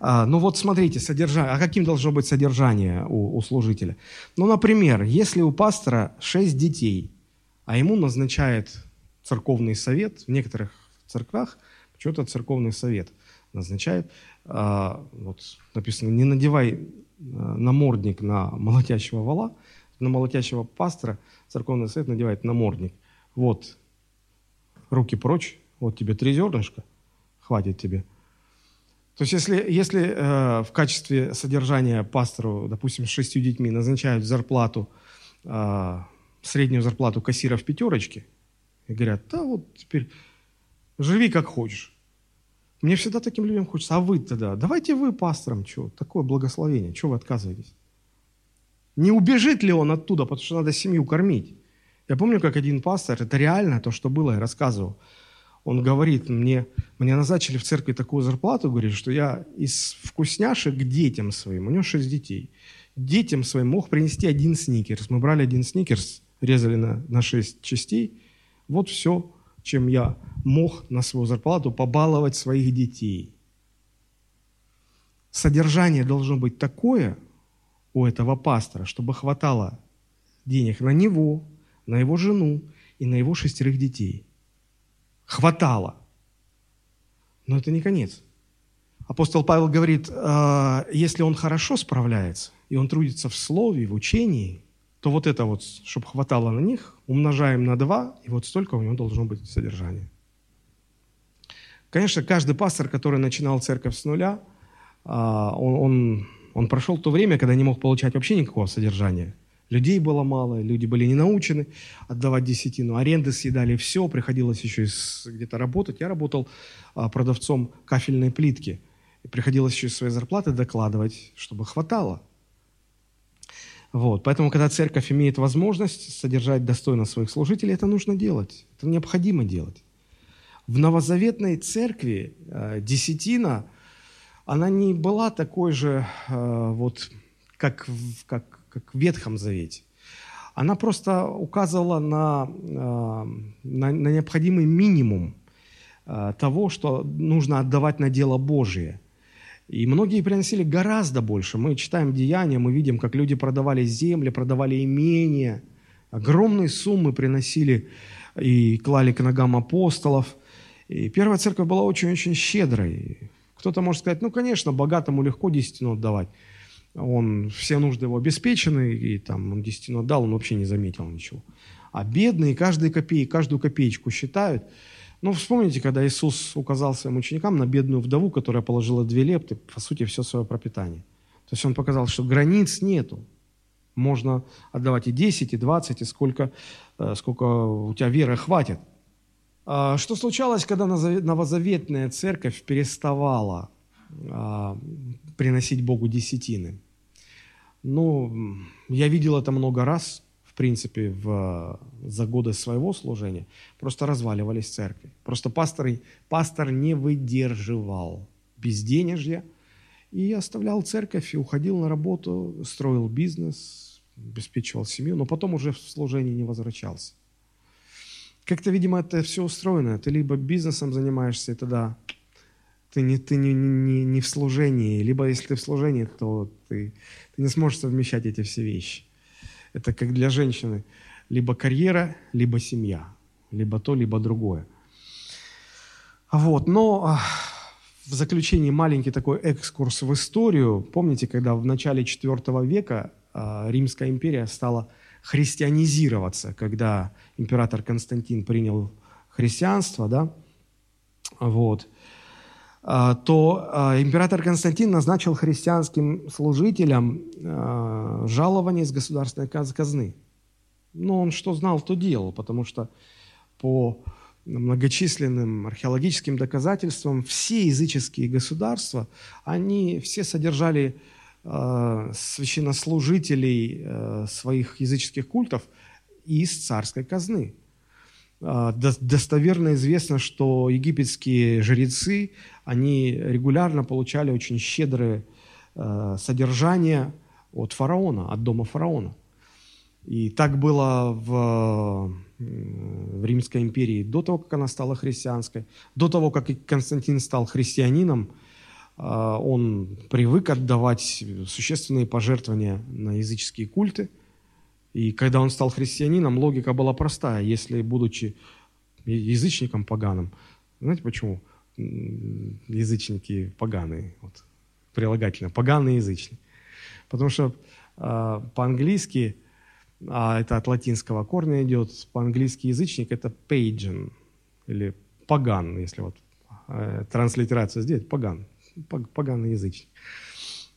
А, ну вот смотрите, содержание. А каким должно быть содержание у, у служителя? Ну, например, если у пастора шесть детей, а ему назначает церковный совет, в некоторых церквах почему-то церковный совет назначает, а, вот написано, не надевай а, намордник на молотящего вала, на молотящего пастора церковный совет надевает намордник. Вот, руки прочь, вот тебе три зернышка, хватит тебе. То есть если, если э, в качестве содержания пастору, допустим, с шестью детьми назначают зарплату, э, среднюю зарплату кассира в пятерочке, и говорят, да вот теперь живи как хочешь. Мне всегда таким людям хочется, а вы тогда, давайте вы пастором, что, такое благословение, что вы отказываетесь? Не убежит ли он оттуда, потому что надо семью кормить? Я помню, как один пастор, это реально то, что было, я рассказывал. Он говорит, мне, мне назначили в церкви такую зарплату, говорит, что я из вкусняшек детям своим, у него шесть детей, детям своим мог принести один сникерс. Мы брали один сникерс, резали на, на шесть частей. Вот все, чем я мог на свою зарплату побаловать своих детей. Содержание должно быть такое у этого пастора, чтобы хватало денег на него, на его жену и на его шестерых детей. Хватало. Но это не конец. Апостол Павел говорит, «А, если он хорошо справляется, и он трудится в слове, в учении, то вот это вот, чтобы хватало на них, умножаем на два, и вот столько у него должно быть содержания. Конечно, каждый пастор, который начинал церковь с нуля, а, он, он, он прошел то время, когда не мог получать вообще никакого содержания – Людей было мало, люди были не научены отдавать десятину, аренды съедали все, приходилось еще где-то работать. Я работал а, продавцом кафельной плитки. И приходилось еще из своей зарплаты докладывать, чтобы хватало. Вот. Поэтому, когда церковь имеет возможность содержать достойно своих служителей, это нужно делать. Это необходимо делать. В новозаветной церкви э, десятина, она не была такой же, э, вот, как, как, как в Ветхом Завете. Она просто указывала на, э, на, на необходимый минимум э, того, что нужно отдавать на дело Божие – и многие приносили гораздо больше. Мы читаем Деяния, мы видим, как люди продавали земли, продавали имения. Огромные суммы приносили и клали к ногам апостолов. И первая церковь была очень-очень щедрой. Кто-то может сказать, ну, конечно, богатому легко десятину отдавать. Он, все нужды его обеспечены, и там он десятину отдал, он вообще не заметил ничего. А бедные каждые копейки, каждую копеечку считают – ну, вспомните, когда Иисус указал своим ученикам на бедную вдову, которая положила две лепты, по сути, все свое пропитание. То есть он показал, что границ нету. Можно отдавать и 10, и 20, и сколько, э, сколько у тебя веры хватит. А что случалось, когда новозаветная церковь переставала а, приносить Богу десятины? Ну, я видел это много раз в принципе, в, за годы своего служения, просто разваливались церкви. Просто пастор, пастор не выдерживал безденежья и оставлял церковь и уходил на работу, строил бизнес, обеспечивал семью, но потом уже в служении не возвращался. Как-то, видимо, это все устроено. Ты либо бизнесом занимаешься, и тогда ты не, ты не, не, не в служении, либо если ты в служении, то ты, ты не сможешь совмещать эти все вещи. Это как для женщины. Либо карьера, либо семья. Либо то, либо другое. Вот. Но а, в заключении маленький такой экскурс в историю. Помните, когда в начале IV века а, Римская империя стала христианизироваться, когда император Константин принял христианство, да, вот, то а, император Константин назначил христианским служителям а, жалование из государственной казны. Но он что знал, то делал, потому что по многочисленным археологическим доказательствам все языческие государства, они все содержали священнослужителей своих языческих культов из царской казны. Достоверно известно, что египетские жрецы, они регулярно получали очень щедрое э, содержание от фараона, от дома фараона. И так было в, в Римской империи до того, как она стала христианской, до того, как Константин стал христианином, э, он привык отдавать существенные пожертвования на языческие культы. И когда он стал христианином, логика была простая. Если, будучи язычником поганым, знаете почему? Язычники поганые. Вот, прилагательно. Поганые язычники. Потому что э, по-английски, а это от латинского корня идет, по-английски язычник это pagan, или поган, если вот э, транслитерацию сделать, поган, поганый язычник.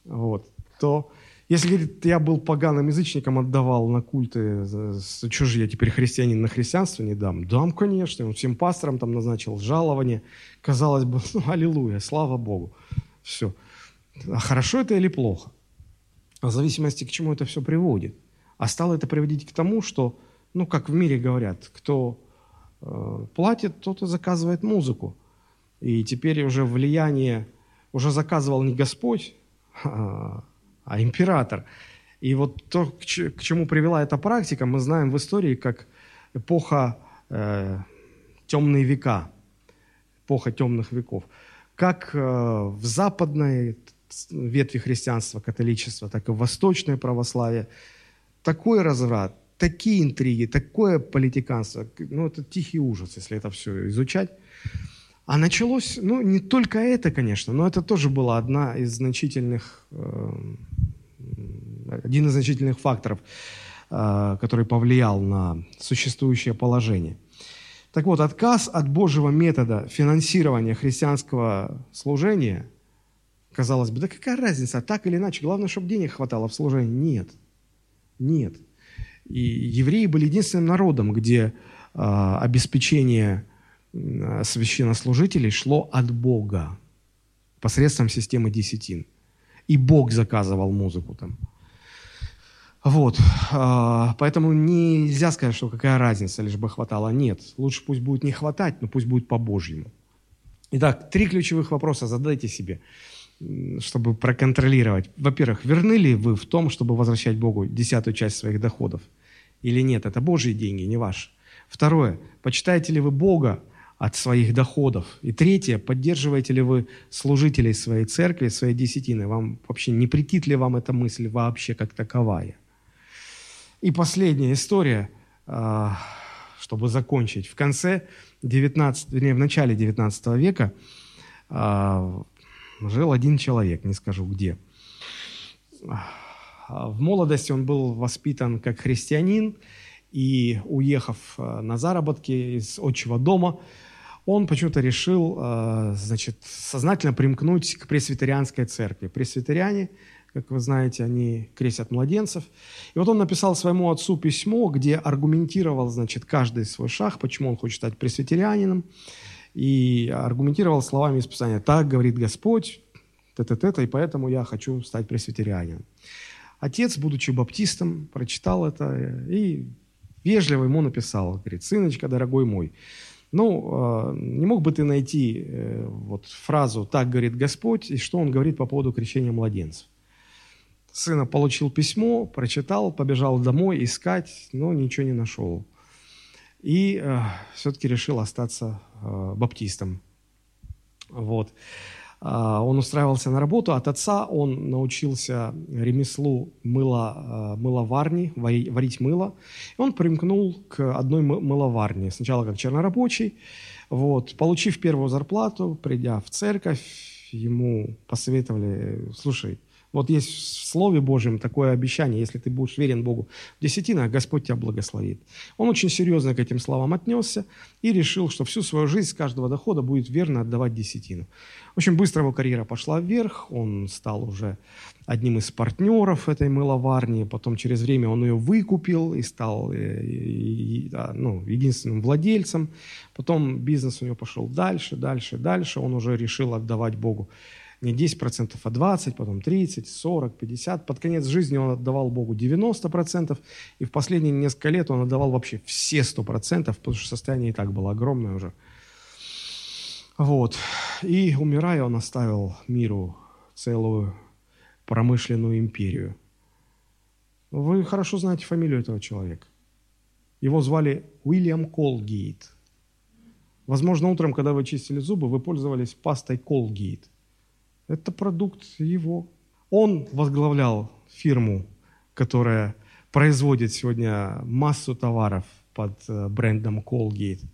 Вот, то если, говорит, я был поганым язычником, отдавал на культы, что же я теперь христианин на христианство не дам? Дам, конечно. Он всем пасторам там назначил жалование. Казалось бы, ну, аллилуйя, слава Богу. Все. А хорошо это или плохо? В зависимости, к чему это все приводит. А стало это приводить к тому, что, ну, как в мире говорят, кто э, платит, тот и заказывает музыку. И теперь уже влияние уже заказывал не Господь, а а император. И вот то, к чему привела эта практика, мы знаем в истории как эпоха э, темные века, эпоха темных веков. Как э, в западной ветви христианства, католичества, так и в восточное православие такой разврат, такие интриги, такое политиканство, ну это тихий ужас, если это все изучать. А началось, ну, не только это, конечно, но это тоже была одна из значительных, э, один из значительных факторов, э, который повлиял на существующее положение. Так вот, отказ от Божьего метода финансирования христианского служения, казалось бы, да какая разница, так или иначе, главное, чтобы денег хватало в служении. Нет, нет. И евреи были единственным народом, где э, обеспечение священнослужителей шло от Бога посредством системы десятин. И Бог заказывал музыку там. Вот, а, поэтому нельзя сказать, что какая разница, лишь бы хватало. Нет, лучше пусть будет не хватать, но пусть будет по-божьему. Итак, три ключевых вопроса задайте себе, чтобы проконтролировать. Во-первых, верны ли вы в том, чтобы возвращать Богу десятую часть своих доходов? Или нет, это Божьи деньги, не ваши. Второе, почитаете ли вы Бога от своих доходов? И третье, поддерживаете ли вы служителей своей церкви, своей десятины? Вам вообще не претит ли вам эта мысль вообще как таковая? И последняя история, а, чтобы закончить. В конце 19, вернее, в начале 19 века а, жил один человек, не скажу где. В молодости он был воспитан как христианин, и уехав а, на заработки из отчего дома, он почему-то решил, значит, сознательно примкнуть к пресвитерианской церкви. Пресвитериане – как вы знаете, они крестят младенцев. И вот он написал своему отцу письмо, где аргументировал, значит, каждый свой шаг, почему он хочет стать пресвитерианином, и аргументировал словами из Писания, так говорит Господь, т-т-т, и поэтому я хочу стать пресвитерианином. Отец, будучи баптистом, прочитал это и вежливо ему написал, говорит, сыночка, дорогой мой, ну, э, не мог бы ты найти э, вот фразу «так говорит Господь» и что он говорит по поводу крещения младенцев? сына получил письмо, прочитал, побежал домой искать, но ничего не нашел. И э, все-таки решил остаться э, баптистом. Вот. Э, он устраивался на работу. От отца он научился ремеслу мыло, э, мыловарни, варить мыло. И он примкнул к одной мыловарне. Сначала как чернорабочий. Вот. Получив первую зарплату, придя в церковь, ему посоветовали, слушай, вот есть в Слове Божьем такое обещание, если ты будешь верен Богу. В десятинах, Господь тебя благословит. Он очень серьезно к этим словам отнесся и решил, что всю свою жизнь с каждого дохода будет верно отдавать десятину. Очень быстро его карьера пошла вверх, он стал уже одним из партнеров этой мыловарни, потом через время он ее выкупил и стал э, ну, единственным владельцем, потом бизнес у него пошел дальше, дальше, дальше, он уже решил отдавать Богу не 10%, а 20%, потом 30%, 40%, 50%. Под конец жизни он отдавал Богу 90%, и в последние несколько лет он отдавал вообще все 100%, потому что состояние и так было огромное уже. Вот. И умирая, он оставил миру целую промышленную империю. Вы хорошо знаете фамилию этого человека. Его звали Уильям Колгейт. Возможно, утром, когда вы чистили зубы, вы пользовались пастой Колгейт – это продукт его. Он возглавлял фирму, которая производит сегодня массу товаров под э, брендом Colgate.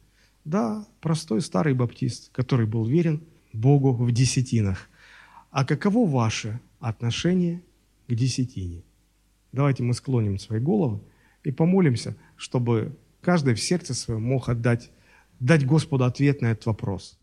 Да, простой старый баптист, который был верен Богу в десятинах. А каково ваше отношение к десятине? Давайте мы склоним свои головы и помолимся, чтобы каждый в сердце своем мог отдать, дать Господу ответ на этот вопрос –